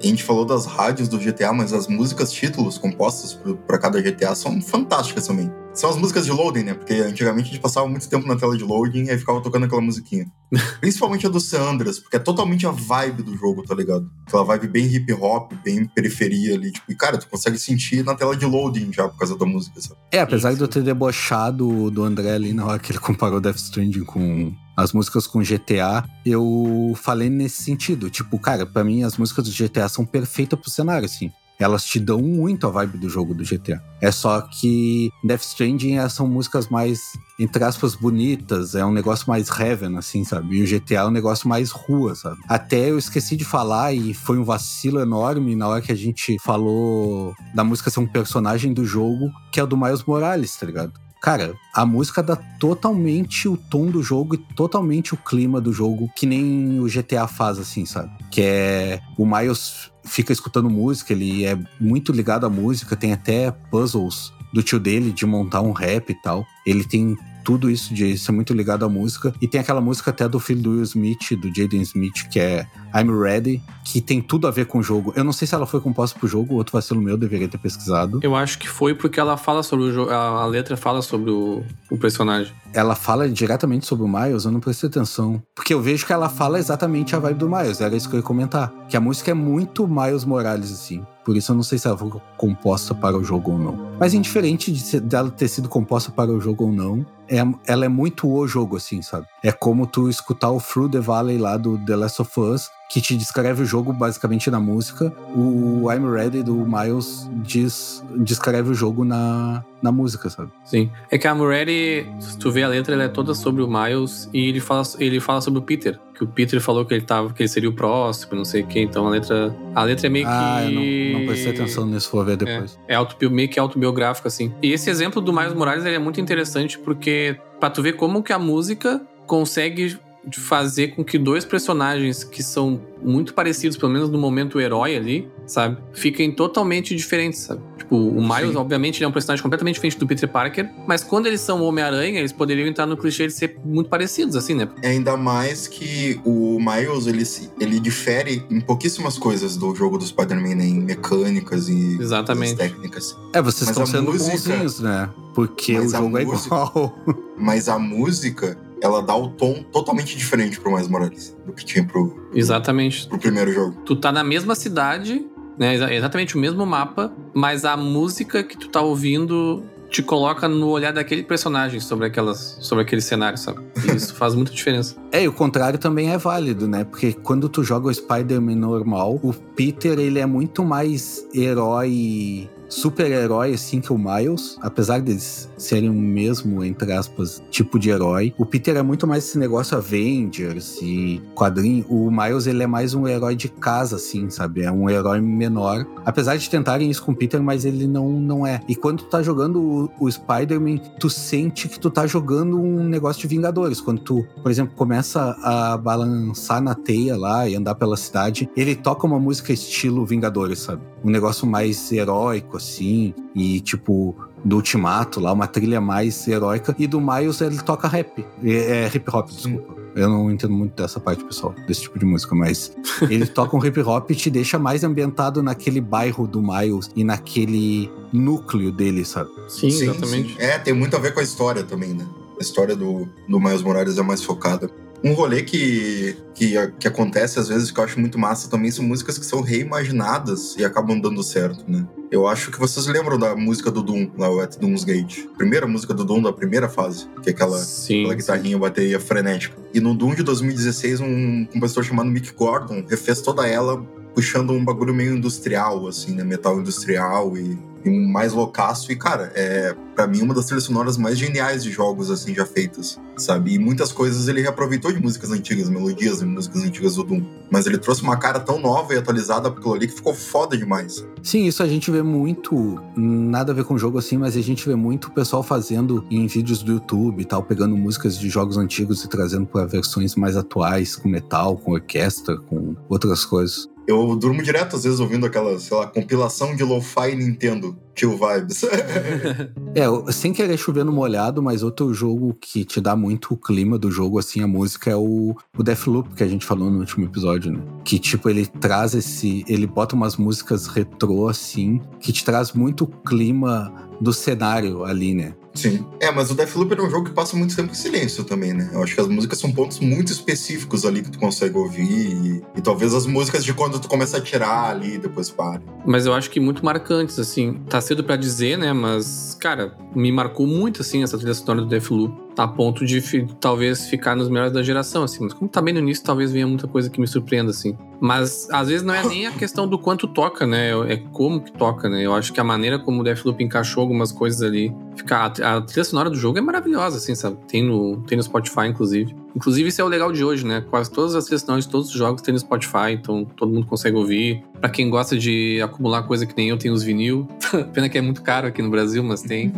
A gente falou das rádios do GTA, mas as músicas títulos compostas pra cada GTA são fantásticas também. São as músicas de loading, né? Porque antigamente a gente passava muito tempo na tela de loading e aí ficava tocando aquela musiquinha. Principalmente a do San Andreas, porque é totalmente a vibe do jogo, tá ligado? Aquela vibe bem hip hop, bem periferia ali. Tipo, e cara, tu consegue sentir na tela de loading já por causa da música, sabe? É, apesar Sim, de eu ter debochado do André ali na hora que ele comparou Death Stranding com as músicas com GTA, eu falei nesse sentido. Tipo, cara, pra mim as músicas do GTA são perfeitas pro cenário, assim. Elas te dão muito a vibe do jogo do GTA. É só que Death Stranding eh, são músicas mais, entre aspas, bonitas. É um negócio mais heaven, assim, sabe? E o GTA é um negócio mais rua, sabe? Até eu esqueci de falar e foi um vacilo enorme na hora que a gente falou da música ser um personagem do jogo, que é o do Miles Morales, tá ligado? Cara, a música dá totalmente o tom do jogo e totalmente o clima do jogo, que nem o GTA faz, assim, sabe? Que é. O Miles fica escutando música, ele é muito ligado à música, tem até puzzles do tio dele de montar um rap e tal. Ele tem tudo isso de ser muito ligado à música. E tem aquela música até do filho do Will Smith, do Jaden Smith, que é I'm Ready, que tem tudo a ver com o jogo. Eu não sei se ela foi composta pro jogo, outro vacilo meu, deveria ter pesquisado. Eu acho que foi porque ela fala sobre o jogo. A letra fala sobre o, o personagem. ela fala diretamente sobre o Miles, eu não prestei atenção. Porque eu vejo que ela fala exatamente a vibe do Miles, era isso que eu ia comentar. Que a música é muito Miles Morales, assim. Por isso eu não sei se ela foi composta para o jogo ou não. Mas indiferente de dela ter sido composta para o jogo ou não, é, ela é muito o jogo, assim, sabe? É como tu escutar o Through the Valley lá do The Last of Us, que te descreve o jogo basicamente na música. O I'm Ready do Miles diz, descreve o jogo na, na música, sabe? Sim. É que a Moretti, se tu vê a letra, ela é toda sobre o Miles e ele fala, ele fala sobre o Peter. Que o Peter falou que ele tava, que ele seria o próximo, não sei o quê. Então a letra. A letra é meio Ah, que. eu não, não prestei atenção nisso, vou ver depois. É autobio, meio que autobiográfico, assim. E esse exemplo do Miles Morales é muito interessante porque, pra tu ver como que a música consegue de fazer com que dois personagens que são muito parecidos, pelo menos no momento herói ali, sabe? Fiquem totalmente diferentes, sabe? Tipo, o Miles, Sim. obviamente, ele é um personagem completamente diferente do Peter Parker, mas quando eles são Homem-Aranha, eles poderiam entrar no clichê de ser muito parecidos, assim, né? Ainda mais que o Miles, ele, se- ele difere em pouquíssimas coisas do jogo do Spider-Man, né? Em mecânicas e Exatamente. técnicas. É, vocês Mas estão sendo música- bonzinhos, né? Porque Mas o jogo é música- igual. Mas a música, ela dá o tom totalmente diferente pro Miles Morales do que tinha pro, Exatamente. pro primeiro jogo. tu tá na mesma cidade, né? exa- Exatamente o mesmo mapa, mas a música que tu tá ouvindo te coloca no olhar daquele personagem sobre aquelas, sobre aquele cenário, sabe? E isso faz muita diferença. É, e o contrário também é válido, né? Porque quando tu joga o Spider-Man normal, o Peter, ele é muito mais herói, super-herói, assim, que o Miles. Apesar deles serem o mesmo, entre aspas, tipo de herói. O Peter é muito mais esse negócio Avengers e quadrinho. O Miles, ele é mais um herói de casa, assim, sabe? É um herói menor. Apesar de tentarem isso com o Peter, mas ele não, não é. E quando tu tá jogando o, o Spider-Man, tu sente que tu tá jogando um negócio de Vingadores. Quando tu, por exemplo, começa a balançar na teia lá e andar pela cidade, ele toca uma música estilo Vingadores, sabe? Um negócio mais heróico, assim, e tipo, do Ultimato lá, uma trilha mais heróica, e do Miles ele toca rap. É, é hip hop, desculpa. Eu não entendo muito dessa parte, pessoal, desse tipo de música, mas ele toca um hip hop e te deixa mais ambientado naquele bairro do Miles e naquele núcleo dele, sabe? Sim, exatamente. sim. É, tem muito a ver com a história também, né? A história do, do Miles Morales é mais focada. Um rolê que, que, que acontece às vezes que eu acho muito massa também são músicas que são reimaginadas e acabam dando certo, né? Eu acho que vocês lembram da música do Doom, lá o At Doom's Gate. Primeira música do Doom da primeira fase, que é aquela, Sim, aquela guitarrinha, bateria frenética. E no Doom de 2016, um compositor chamado Mick Gordon refez toda ela puxando um bagulho meio industrial, assim, né? Metal industrial e, e mais loucaço. E, cara, é para mim uma das trilhas sonoras mais geniais de jogos, assim, já feitas, sabe? E muitas coisas ele reaproveitou de músicas antigas, melodias de músicas antigas do Doom. Mas ele trouxe uma cara tão nova e atualizada aquilo ali que ficou foda demais. Sim, isso a gente vê muito, nada a ver com o jogo assim, mas a gente vê muito o pessoal fazendo em vídeos do YouTube e tal, pegando músicas de jogos antigos e trazendo para versões mais atuais, com metal, com orquestra, com outras coisas. Eu durmo direto, às vezes, ouvindo aquela, sei lá, compilação de lo-fi Nintendo, Chill Vibes. é, sem querer chover no molhado, mas outro jogo que te dá muito o clima do jogo, assim, a música é o, o Deathloop, que a gente falou no último episódio, né? Que, tipo, ele traz esse... Ele bota umas músicas retrô, assim, que te traz muito clima do cenário ali, né? Sim. É, mas o Deathloop é um jogo que passa muito tempo em silêncio também, né? Eu acho que as músicas são pontos muito específicos ali que tu consegue ouvir. E, e talvez as músicas de quando tu começa a tirar ali e depois para. Mas eu acho que muito marcantes, assim. Tá cedo para dizer, né? Mas, cara, me marcou muito, assim, essa trilha sonora do Deathloop. A ponto de talvez ficar nos melhores da geração, assim. Mas como tá bem no início, talvez venha muita coisa que me surpreenda, assim. Mas às vezes não é nem a questão do quanto toca, né? É como que toca, né? Eu acho que a maneira como o Deathloop encaixou algumas coisas ali. Fica, a, trilha sonora do jogo é maravilhosa, assim, sabe? Tem no, tem no Spotify, inclusive. Inclusive, isso é o legal de hoje, né? Quase todas as trilhas sonoras de todos os jogos tem no Spotify, então todo mundo consegue ouvir. Pra quem gosta de acumular coisa que nem eu, tem os vinil. Pena que é muito caro aqui no Brasil, mas tem.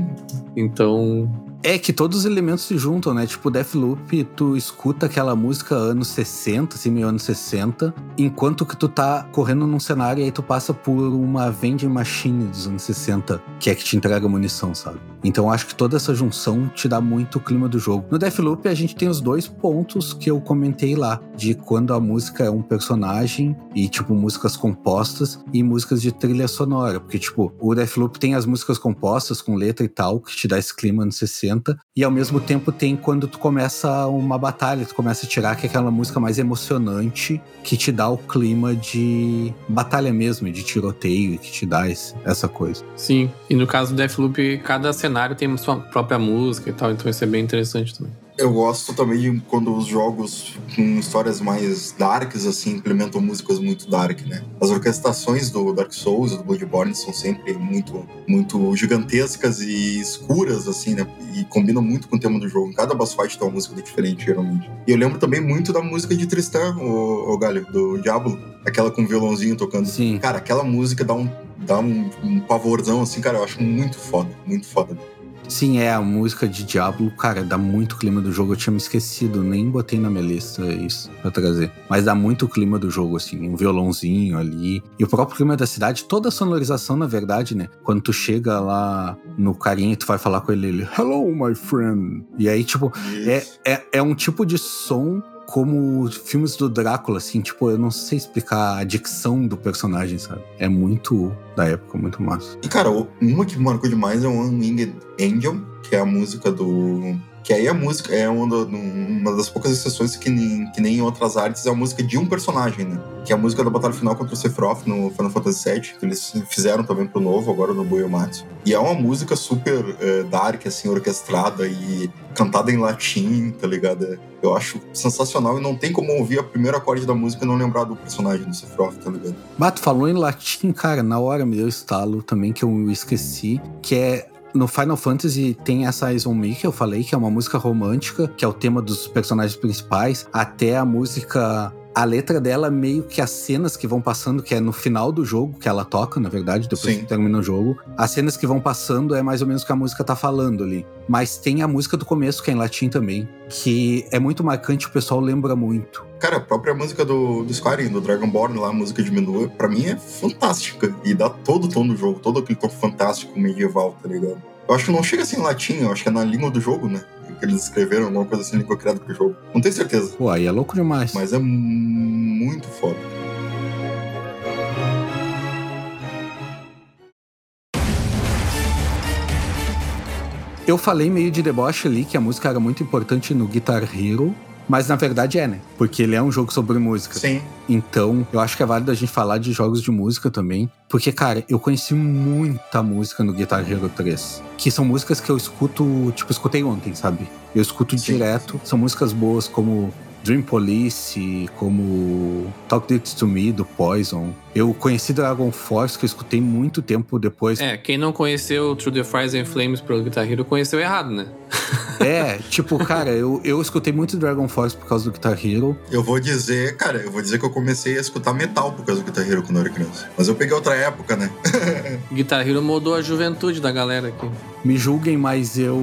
Então, é que todos os elementos se juntam, né? Tipo, Deathloop, tu escuta aquela música anos 60, assim, meio anos 60, enquanto que tu tá correndo num cenário e aí tu passa por uma vending machine dos anos 60, que é que te entrega munição, sabe? Então acho que toda essa junção te dá muito o clima do jogo. No Deathloop a gente tem os dois pontos que eu comentei lá, de quando a música é um personagem e tipo músicas compostas e músicas de trilha sonora, porque tipo, o Deathloop tem as músicas compostas com letra e tal, que te dá esse clima anos 60 e ao mesmo tempo tem quando tu começa uma batalha, tu começa a tirar que é aquela música mais emocionante que te dá o clima de batalha mesmo, de tiroteio, que te dá esse, essa coisa. Sim, e no caso do Deathloop, cada cenário tem sua própria música e tal, então isso é bem interessante também. Eu gosto também de quando os jogos com histórias mais darks, assim, implementam músicas muito dark, né? As orquestrações do Dark Souls e do Bloodborne são sempre muito, muito gigantescas e escuras, assim, né? E combinam muito com o tema do jogo. Cada boss fight tem uma música diferente, geralmente. E eu lembro também muito da música de Tristan, o, o Galho, do Diablo. Aquela com violãozinho tocando. Sim. Cara, aquela música dá um, dá um, um pavorzão, assim, cara, eu acho muito foda, muito foda. Sim, é a música de Diablo, cara, dá muito clima do jogo. Eu tinha me esquecido, nem botei na minha lista isso pra trazer. Mas dá muito clima do jogo, assim, um violãozinho ali. E o próprio clima da cidade, toda a sonorização, na verdade, né? Quando tu chega lá no carinha, tu vai falar com ele, ele, Hello, my friend. E aí, tipo, é, é, é um tipo de som como filmes do Drácula, assim, tipo, eu não sei explicar a dicção do personagem, sabe? É muito da época, muito massa. E, cara, uma que marcou demais é o One Winged Angel, que é a música do que aí a música é uma, uma das poucas exceções que nem, que nem em outras artes é a música de um personagem, né? Que é a música da batalha final contra o Sephiroth no Final Fantasy VII, que eles fizeram também pro novo, agora no Boyomatsu. E é uma música super uh, dark, assim, orquestrada e cantada em latim, tá ligado? Eu acho sensacional e não tem como ouvir o primeiro acorde da música e não lembrar do personagem do Sephiroth, tá ligado? Bato falou em latim, cara, na hora me deu estalo também que eu esqueci, que é no Final Fantasy tem essa Eyes on Me que eu falei, que é uma música romântica, que é o tema dos personagens principais, até a música a letra dela meio que as cenas que vão passando, que é no final do jogo, que ela toca, na verdade, depois Sim. que termina o jogo, as cenas que vão passando é mais ou menos o que a música tá falando ali. Mas tem a música do começo, que é em latim também, que é muito marcante, o pessoal lembra muito. Cara, a própria música do, do Skyrim, do Dragonborn lá, a música de Minua, pra mim é fantástica. E dá todo o tom do jogo, todo aquele tom fantástico medieval, tá ligado? Eu acho que não chega assim em latim, eu acho que é na língua do jogo, né? Que eles escreveram alguma coisa assim, língua criada pro jogo. Não tenho certeza. Pô, aí é louco demais. Mas é muito foda. Eu falei meio de deboche ali que a música era muito importante no Guitar Hero, mas na verdade é, né? Porque ele é um jogo sobre música. Sim. Então, eu acho que é válido a gente falar de jogos de música também. Porque, cara, eu conheci muita música no Guitar Hero 3. Que são músicas que eu escuto, tipo, escutei ontem, sabe? Eu escuto Sim, direto. São músicas boas como Dream Police, como Talk This To Me, do Poison. Eu conheci Dragon Force, que eu escutei muito tempo depois. É, quem não conheceu Through the Fires and Flames pelo Guitar Hero conheceu errado, né? É, tipo, cara, eu, eu escutei muito Dragon Force por causa do Guitar Hero. Eu vou dizer, cara, eu vou dizer que eu comecei a escutar metal por causa do Guitar Hero quando eu era criança. Mas eu peguei outra época, né? Guitar Hero moldou a juventude da galera aqui. Me julguem, mas eu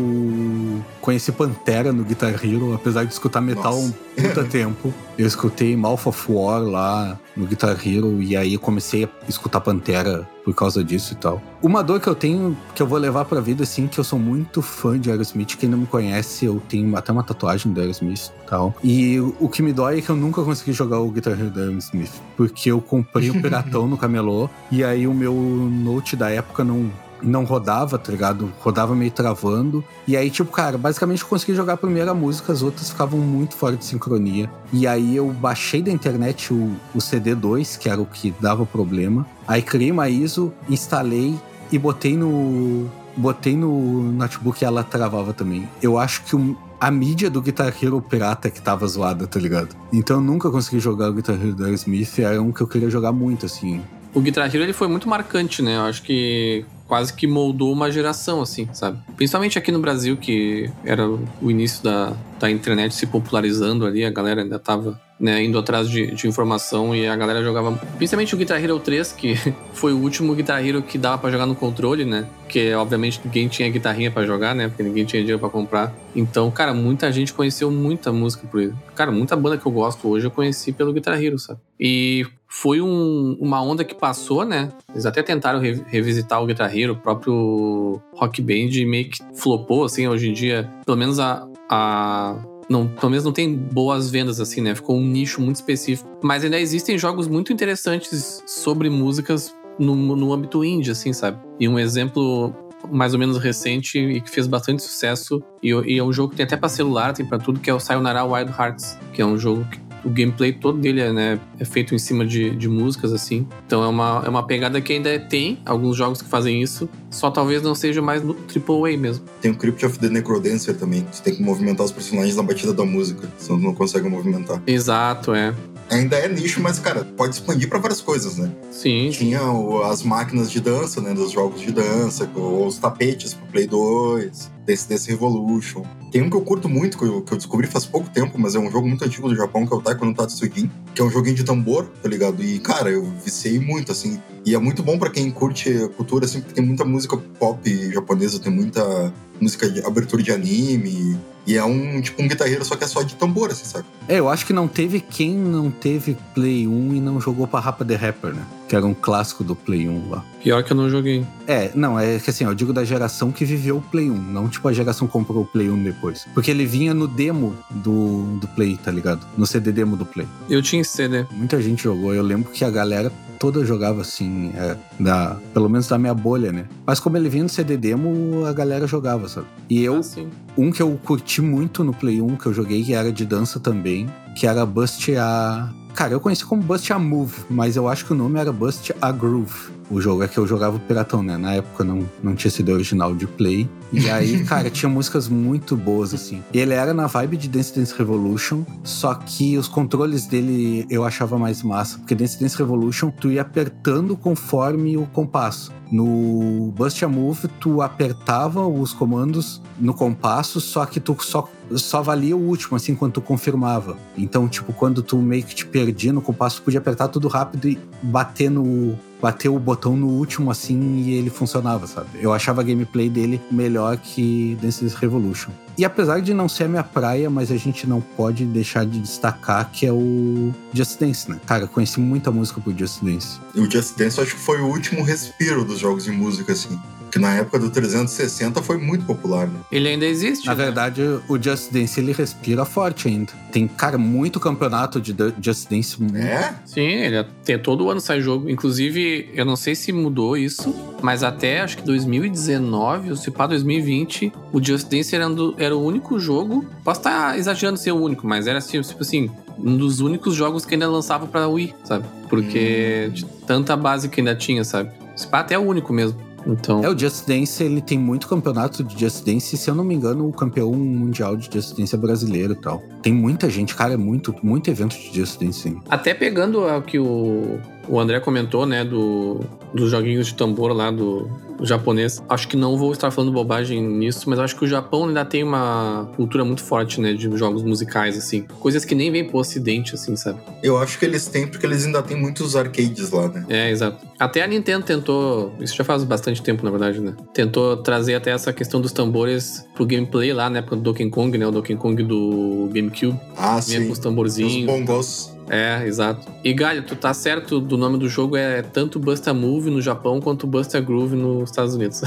conheci Pantera no Guitar Hero, apesar de escutar metal Nossa. um puta tempo. Eu escutei Mouth of War lá no Guitar Hero e aí comecei a escutar Pantera por causa disso e tal. Uma dor que eu tenho, que eu vou levar pra vida, assim, que eu sou muito fã de Aerosmith. Quem não me conhece, eu tenho até uma tatuagem do Aerosmith e tal. E o que me dói é que eu nunca consegui jogar o Guitar Hero do Aerosmith. Porque eu comprei o Piratão no camelô e aí o meu Note da época não não rodava, tá ligado? Rodava meio travando. E aí, tipo, cara, basicamente eu consegui jogar a primeira música, as outras ficavam muito fora de sincronia. E aí eu baixei da internet o, o CD2, que era o que dava problema. Aí criei uma ISO, instalei e botei no. Botei no notebook e ela travava também. Eu acho que o, a mídia do Guitar Hero pirata que tava zoada, tá ligado? Então eu nunca consegui jogar o Guitar Hero do Aerosmith, era um que eu queria jogar muito, assim. O Guitar Hero ele foi muito marcante, né? Eu acho que quase que moldou uma geração, assim, sabe? Principalmente aqui no Brasil, que era o início da, da internet se popularizando ali, a galera ainda tava né, indo atrás de, de informação e a galera jogava. Principalmente o Guitar Hero 3, que foi o último Guitar Hero que dava pra jogar no controle, né? Porque, obviamente, ninguém tinha guitarrinha pra jogar, né? Porque ninguém tinha dinheiro pra comprar. Então, cara, muita gente conheceu muita música por ele. Cara, muita banda que eu gosto hoje eu conheci pelo Guitar Hero, sabe? E foi um- uma onda que passou, né? Eles até tentaram re- revisitar o Guitar Hero, o próprio Rock Band meio que flopou, assim, hoje em dia. Pelo menos a. a não, pelo menos não tem boas vendas, assim, né? Ficou um nicho muito específico. Mas ainda existem jogos muito interessantes sobre músicas no, no âmbito indie, assim, sabe? E um exemplo mais ou menos recente e que fez bastante sucesso. E, e é um jogo que tem até pra celular, tem pra tudo, que é o Sayonara Wild Hearts, que é um jogo que o gameplay todo dele é, né, é feito em cima de, de músicas, assim. Então é uma, é uma pegada que ainda tem alguns jogos que fazem isso, só talvez não seja mais no AAA mesmo. Tem o Crypt of the Necrodancer também. Você tem que movimentar os personagens na batida da música, senão não consegue movimentar. Exato, é. Ainda é nicho, mas, cara, pode expandir pra várias coisas, né? Sim. Tinha o- as máquinas de dança, né? Dos jogos de dança, ou os tapetes pro Play 2, desse, desse Revolution. Tem um que eu curto muito, que eu, que eu descobri faz pouco tempo, mas é um jogo muito antigo do Japão, que é o Taiko no Tatsugin, que é um joguinho de tambor, tá ligado? E, cara, eu viciei muito, assim. E é muito bom pra quem curte cultura, assim, porque tem muita música pop japonesa, tem muita música de abertura de anime. E é um, tipo, um guitarreiro, só que é só de tambor, assim, sabe? É, eu acho que não teve quem não teve Play 1 e não jogou Parrapa the Rapper, né? Que era um clássico do Play 1 lá. Pior que eu não joguei. É, não, é que assim, eu digo da geração que viveu o Play 1, não tipo a geração que comprou o Play 1 depois. Porque ele vinha no demo do, do Play, tá ligado? No CD demo do Play. Eu tinha CD. Muita gente jogou, eu lembro que a galera toda jogava assim, é, da, pelo menos da minha bolha, né? Mas como ele vinha no CD demo, a galera jogava, sabe? E eu, Ah, um que eu curti muito no Play 1, que eu joguei, que era de dança também, que era Bust a. Cara, eu conheci como Bust a Move, mas eu acho que o nome era Bust a Groove. o jogo. É que eu jogava o Piratão, né? Na época não, não tinha sido original de Play. E aí, cara, tinha músicas muito boas, assim. E ele era na vibe de Dance Dance Revolution, só que os controles dele eu achava mais massa. Porque Dance Dance Revolution, tu ia apertando conforme o compasso. No Bust a Move, tu apertava os comandos no compasso, só que tu só, só valia o último, assim, quando tu confirmava. Então, tipo, quando tu meio que te perdia no compasso, tu podia apertar tudo rápido e bater no, bater o botão no último assim e ele funcionava, sabe? Eu achava a gameplay dele melhor que Dance Revolution. E apesar de não ser a minha praia, mas a gente não pode deixar de destacar que é o Just Dance, né? Cara, conheci muita música por Just Dance. O Just Dance acho que foi o último respiro dos jogos de música, assim. Que na época do 360 foi muito popular, né? Ele ainda existe. Na né? verdade, o Just Dance ele respira forte ainda. Tem, cara, muito campeonato de Just Dance. É? Sim, ele tem todo ano sai jogo. Inclusive, eu não sei se mudou isso, mas até acho que 2019, ou se pá 2020, o Just Dance era, do- era o único jogo. Posso estar exagerando ser o único, mas era assim, tipo assim, um dos únicos jogos que ainda lançava pra Wii, sabe? Porque de tanta base que ainda tinha, sabe? Se pá até é o único mesmo. Então, É, o Just Dance, ele tem muito campeonato de Just Dance. e, Se eu não me engano, o campeão mundial de Just Dance é brasileiro e tal. Tem muita gente, cara, é muito, muito evento de Just Dance. sim. Até pegando o que o, o André comentou, né, do, dos joguinhos de tambor lá do, do japonês. Acho que não vou estar falando bobagem nisso, mas acho que o Japão ainda tem uma cultura muito forte, né, de jogos musicais, assim. Coisas que nem vêm pro ocidente, assim, sabe? Eu acho que eles têm, porque eles ainda têm muitos arcades lá, né? É, exato. Até a Nintendo tentou, isso já faz bastante tempo, na verdade, né? Tentou trazer até essa questão dos tambores pro gameplay lá, na época do Donkey Kong, né? O Donkey Kong do GameCube. Ah, Vinha sim. com os Os tamborzinhos. bongos. É, exato. E Galho, tu tá certo do nome do jogo é tanto Busta Move no Japão quanto Busta Groove nos Estados Unidos.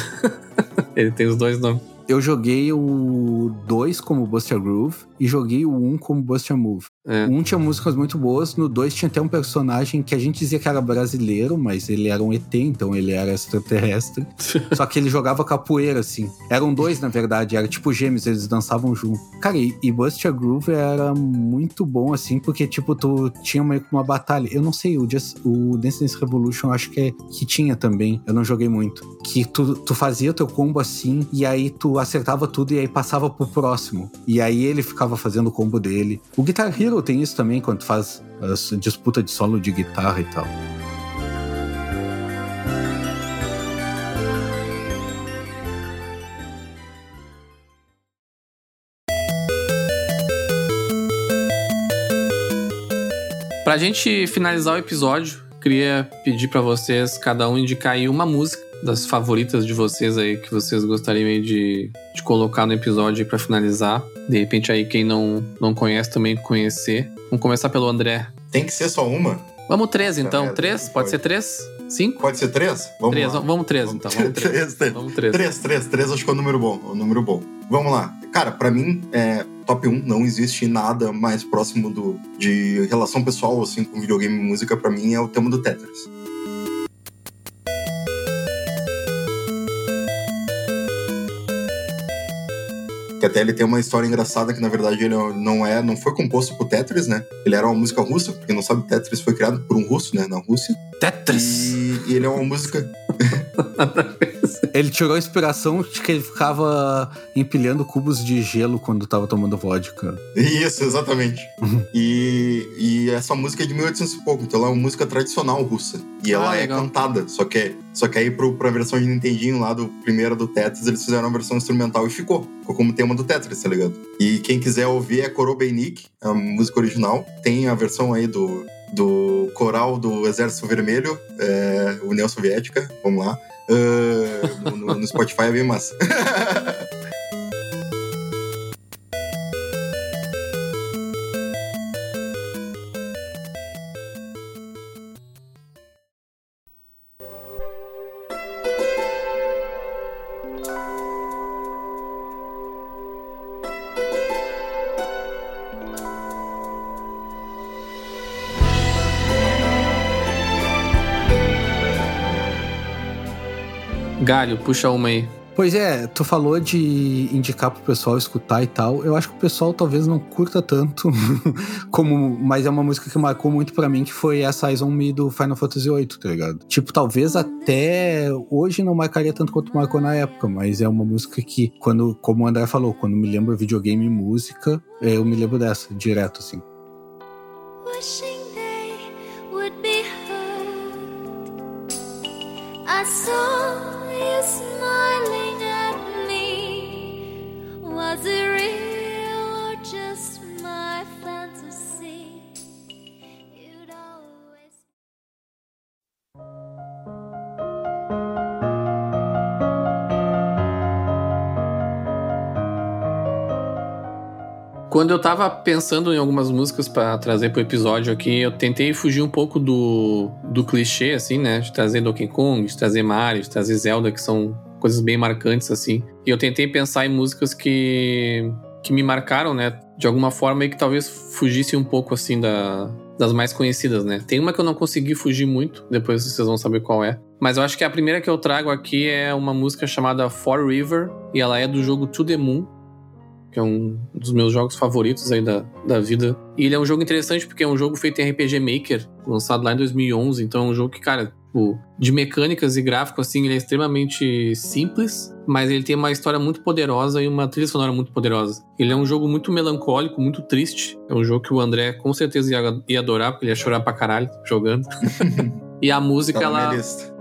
Ele tem os dois nomes. Eu joguei o 2 como Buster Groove e joguei o 1 um como Buster Move. É. O 1 um tinha músicas muito boas, no 2 tinha até um personagem que a gente dizia que era brasileiro, mas ele era um ET, então ele era extraterrestre. Só que ele jogava capoeira, assim. Eram dois, na verdade, era tipo gêmeos, eles dançavam junto. Cara, e, e Buster Groove era muito bom, assim, porque, tipo, tu tinha meio que uma batalha. Eu não sei, o, Just, o Dance Dance Revolution acho que, é, que tinha também, eu não joguei muito. Que tu, tu fazia teu combo assim, e aí tu acertava tudo e aí passava pro próximo. E aí ele ficava fazendo o combo dele. O Guitar Hero tem isso também, quando faz as disputa de solo de guitarra e tal. Pra gente finalizar o episódio, queria pedir pra vocês, cada um indicar aí uma música das favoritas de vocês aí, que vocês gostariam de, de colocar no episódio pra finalizar. De repente aí, quem não, não conhece também conhecer. Vamos começar pelo André. Tem que ser só uma? Vamos três, então. merda, três? Pode pode. ser três? Cinco? Pode ser três? Vamos três. lá. Vamos três, então. Vamos três. três, três. Vamos três. Três, três, três, acho que é um número bom. É um número bom. Vamos lá. Cara, pra mim, é, top 1, não existe nada mais próximo do, de relação pessoal, assim, com videogame e música, pra mim, é o tema do Tetris. Até ele tem uma história engraçada que, na verdade, ele não é, não foi composto por Tetris, né? Ele era uma música russa, porque não sabe, Tetris foi criado por um russo, né, na Rússia. Tetris! E, e ele é uma música Ele tirou a inspiração de que ele ficava empilhando cubos de gelo quando tava tomando vodka. Isso, exatamente. e, e essa música é de 1800 e pouco, então ela é uma música tradicional russa. E ela Ah, é legal. cantada, só que, só que aí pro, pra versão de Nintendinho lá do primeiro do Tetris, eles fizeram uma versão instrumental e ficou. Ficou como tema do Tetris, tá ligado? E quem quiser ouvir é Korobeinik, a música original. Tem a versão aí do, do coral do Exército Vermelho, é, União Soviética, vamos lá. Ah, no, no- no Spotify é bem massa. Galho, puxa uma aí. Pois é, tu falou de indicar pro pessoal escutar e tal. Eu acho que o pessoal talvez não curta tanto, como, mas é uma música que marcou muito para mim, que foi essa Eyes on Me do Final Fantasy VIII, tá ligado? Tipo, talvez até hoje não marcaria tanto quanto marcou na época, mas é uma música que, quando, como o André falou, quando me lembro videogame e música, eu me lembro dessa, direto, assim. Wishing they would be heard. I saw is smiling. Quando eu tava pensando em algumas músicas pra trazer pro episódio aqui, eu tentei fugir um pouco do, do clichê, assim, né? De trazer Donkey Kong, de trazer Mario, de trazer Zelda, que são coisas bem marcantes, assim. E eu tentei pensar em músicas que, que me marcaram, né? De alguma forma e que talvez fugisse um pouco, assim, da, das mais conhecidas, né? Tem uma que eu não consegui fugir muito, depois vocês vão saber qual é. Mas eu acho que a primeira que eu trago aqui é uma música chamada For River, e ela é do jogo To The Moon, que é um dos meus jogos favoritos aí da, da vida. E ele é um jogo interessante porque é um jogo feito em RPG Maker, lançado lá em 2011. Então é um jogo que, cara, tipo, de mecânicas e gráfico, assim, ele é extremamente simples, mas ele tem uma história muito poderosa e uma trilha sonora muito poderosa. Ele é um jogo muito melancólico, muito triste. É um jogo que o André com certeza ia, ia adorar, porque ele ia chorar pra caralho jogando. E a música, Tá ela.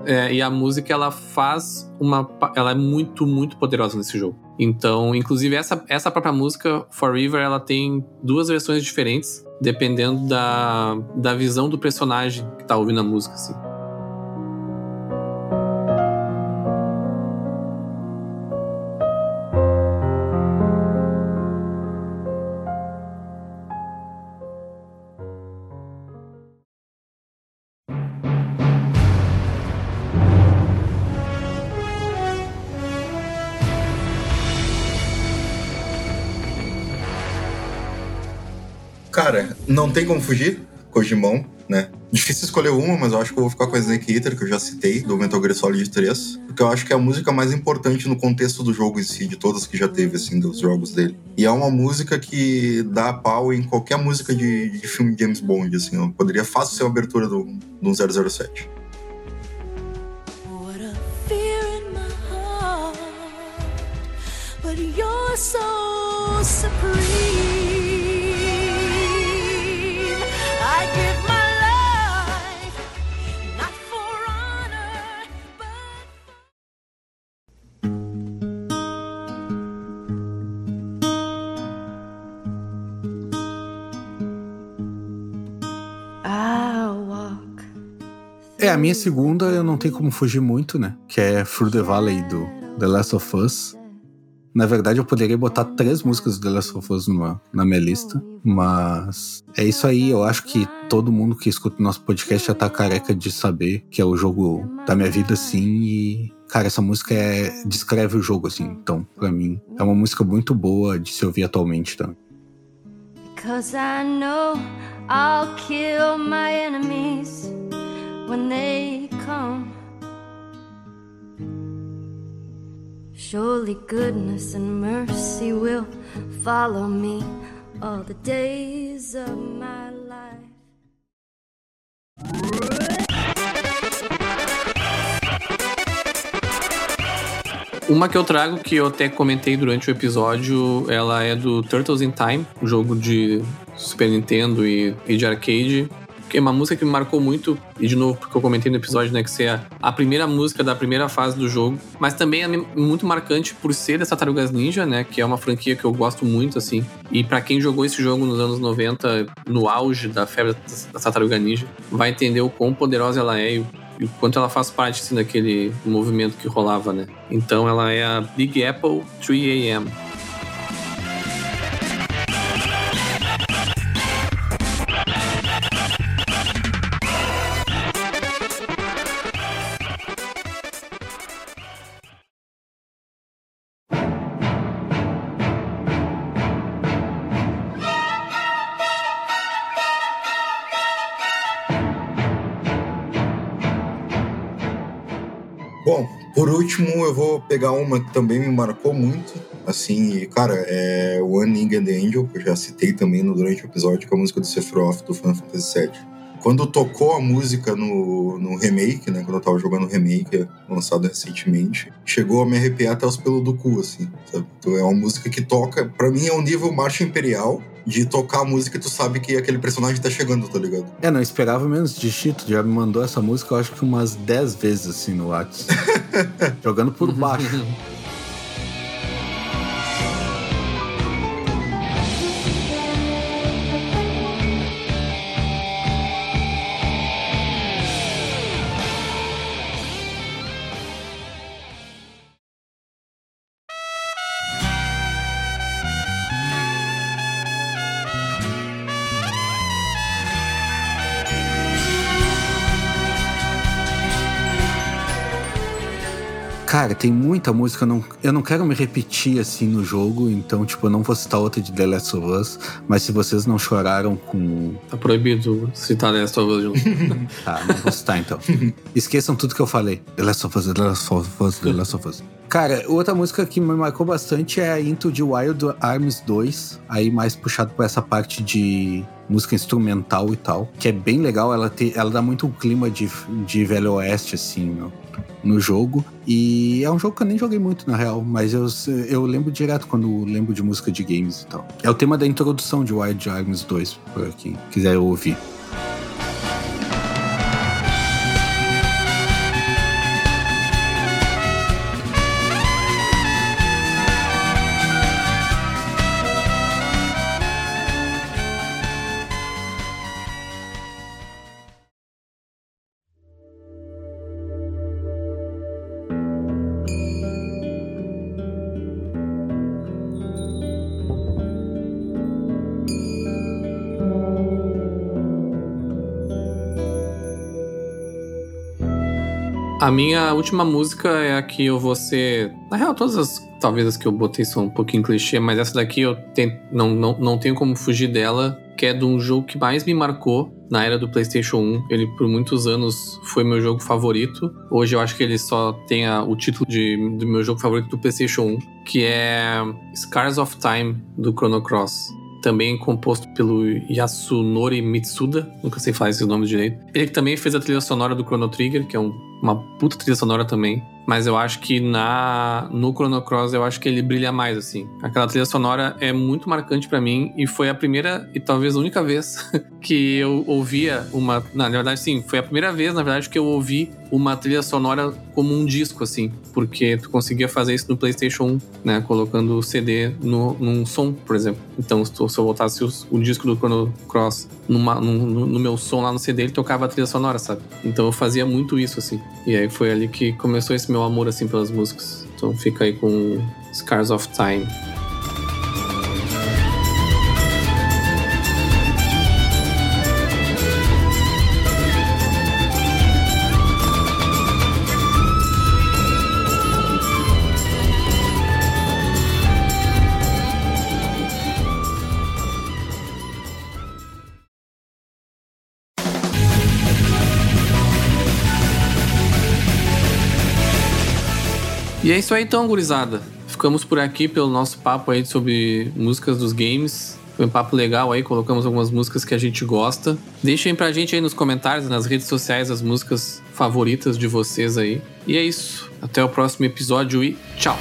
É, e a música, ela faz uma. Ela é muito, muito poderosa nesse jogo. Então, inclusive, essa, essa própria música, Forever, ela tem duas versões diferentes, dependendo da, da visão do personagem que tá ouvindo a música, assim. Cara, não tem como fugir. Kojimão, né? Difícil escolher uma, mas eu acho que eu vou ficar com a Snake Eater, que eu já citei, do Metal Gear Solid 3. Porque eu acho que é a música mais importante no contexto do jogo em si, de todas que já teve, assim, dos jogos dele. E é uma música que dá pau em qualquer música de, de filme James Bond, assim. ó. Poderia fácil ser a abertura do, do 007. What a in my heart, but you're so supreme. A minha segunda eu não tenho como fugir muito, né? Que é Through the Valley do The Last of Us. Na verdade, eu poderia botar três músicas do The Last of Us numa, na minha lista, mas é isso aí. Eu acho que todo mundo que escuta o nosso podcast já tá careca de saber que é o jogo da minha vida, assim. E, cara, essa música é, descreve o jogo, assim. Então, pra mim, é uma música muito boa de se ouvir atualmente também. Cause I know I'll kill my enemies when they come. Surely goodness and mercy will follow me all the days of my life. Uma que eu trago, que eu até comentei durante o episódio, ela é do Turtles in Time, um jogo de Super Nintendo e, e de arcade. Que é uma música que me marcou muito, e de novo, porque eu comentei no episódio, né, que ser a, a primeira música da primeira fase do jogo, mas também é muito marcante por ser das Tartarugas Ninja, né, que é uma franquia que eu gosto muito, assim. E pra quem jogou esse jogo nos anos 90, no auge da febre das Tartarugas Ninja, vai entender o quão poderosa ela é e o e o quanto ela faz parte assim, daquele movimento que rolava, né? Então ela é a Big Apple 3 AM. Eu vou pegar uma que também me marcou muito. Assim, cara, é One Ing and the Angel, que eu já citei também no, durante o episódio, que é a música do Sephiroth do Final Fantasy VII. Quando tocou a música no, no remake, né? Quando eu tava jogando o remake, lançado recentemente, chegou a me arrepiar até os pelos do cu, assim, sabe? Então é uma música que toca, para mim é um nível Marcha Imperial, de tocar a música e tu sabe que aquele personagem tá chegando, tá ligado? É, não esperava menos de Chito. Já me mandou essa música, eu acho que umas 10 vezes assim no WhatsApp. Jogando por baixo. Cara, tem muita música, eu não, eu não quero me repetir assim no jogo, então, tipo, eu não vou citar outra de The Last of Us, mas se vocês não choraram com. Tá proibido citar The Last of Us junto. tá, não vou citar então. Esqueçam tudo que eu falei. The Last of Us, The Last of Us, The Last of Us. Cara, outra música que me marcou bastante é a Into the Wild Arms 2, aí mais puxado por essa parte de música instrumental e tal, que é bem legal, ela, te, ela dá muito um clima de, de Velho Oeste, assim, no, no jogo. E é um jogo que eu nem joguei muito, na real, mas eu, eu lembro direto quando lembro de música de games e tal. É o tema da introdução de Wild Arms 2, por quem quiser ouvir. A minha última música é a que eu vou ser. Na real, todas as. Talvez as que eu botei são um pouquinho clichê, mas essa daqui eu não, não, não tenho como fugir dela, que é de um jogo que mais me marcou na era do PlayStation 1. Ele por muitos anos foi meu jogo favorito. Hoje eu acho que ele só tem o título de, do meu jogo favorito do PlayStation 1, que é Scars of Time do Chrono Cross também composto pelo Yasunori Mitsuda, nunca sei falar esse nome direito. Ele também fez a trilha sonora do Chrono Trigger, que é um, uma puta trilha sonora também. Mas eu acho que na no Chrono Cross eu acho que ele brilha mais assim. Aquela trilha sonora é muito marcante para mim e foi a primeira e talvez a única vez que eu ouvia uma, na verdade sim, foi a primeira vez, na verdade, que eu ouvi uma trilha sonora como um disco assim, porque tu conseguia fazer isso no PlayStation 1, né, colocando o CD no, num som, por exemplo. Então, se eu botasse o, o disco do Chrono Cross numa, no, no meu som lá no CD, ele tocava a trilha sonora, sabe? Então eu fazia muito isso assim. E aí foi ali que começou esse meu amor assim pelas músicas. Então fica aí com Scars of Time. É isso aí então, gurizada. Ficamos por aqui pelo nosso papo aí sobre músicas dos games. Foi um papo legal aí, colocamos algumas músicas que a gente gosta. Deixem pra gente aí nos comentários, nas redes sociais, as músicas favoritas de vocês aí. E é isso. Até o próximo episódio e tchau!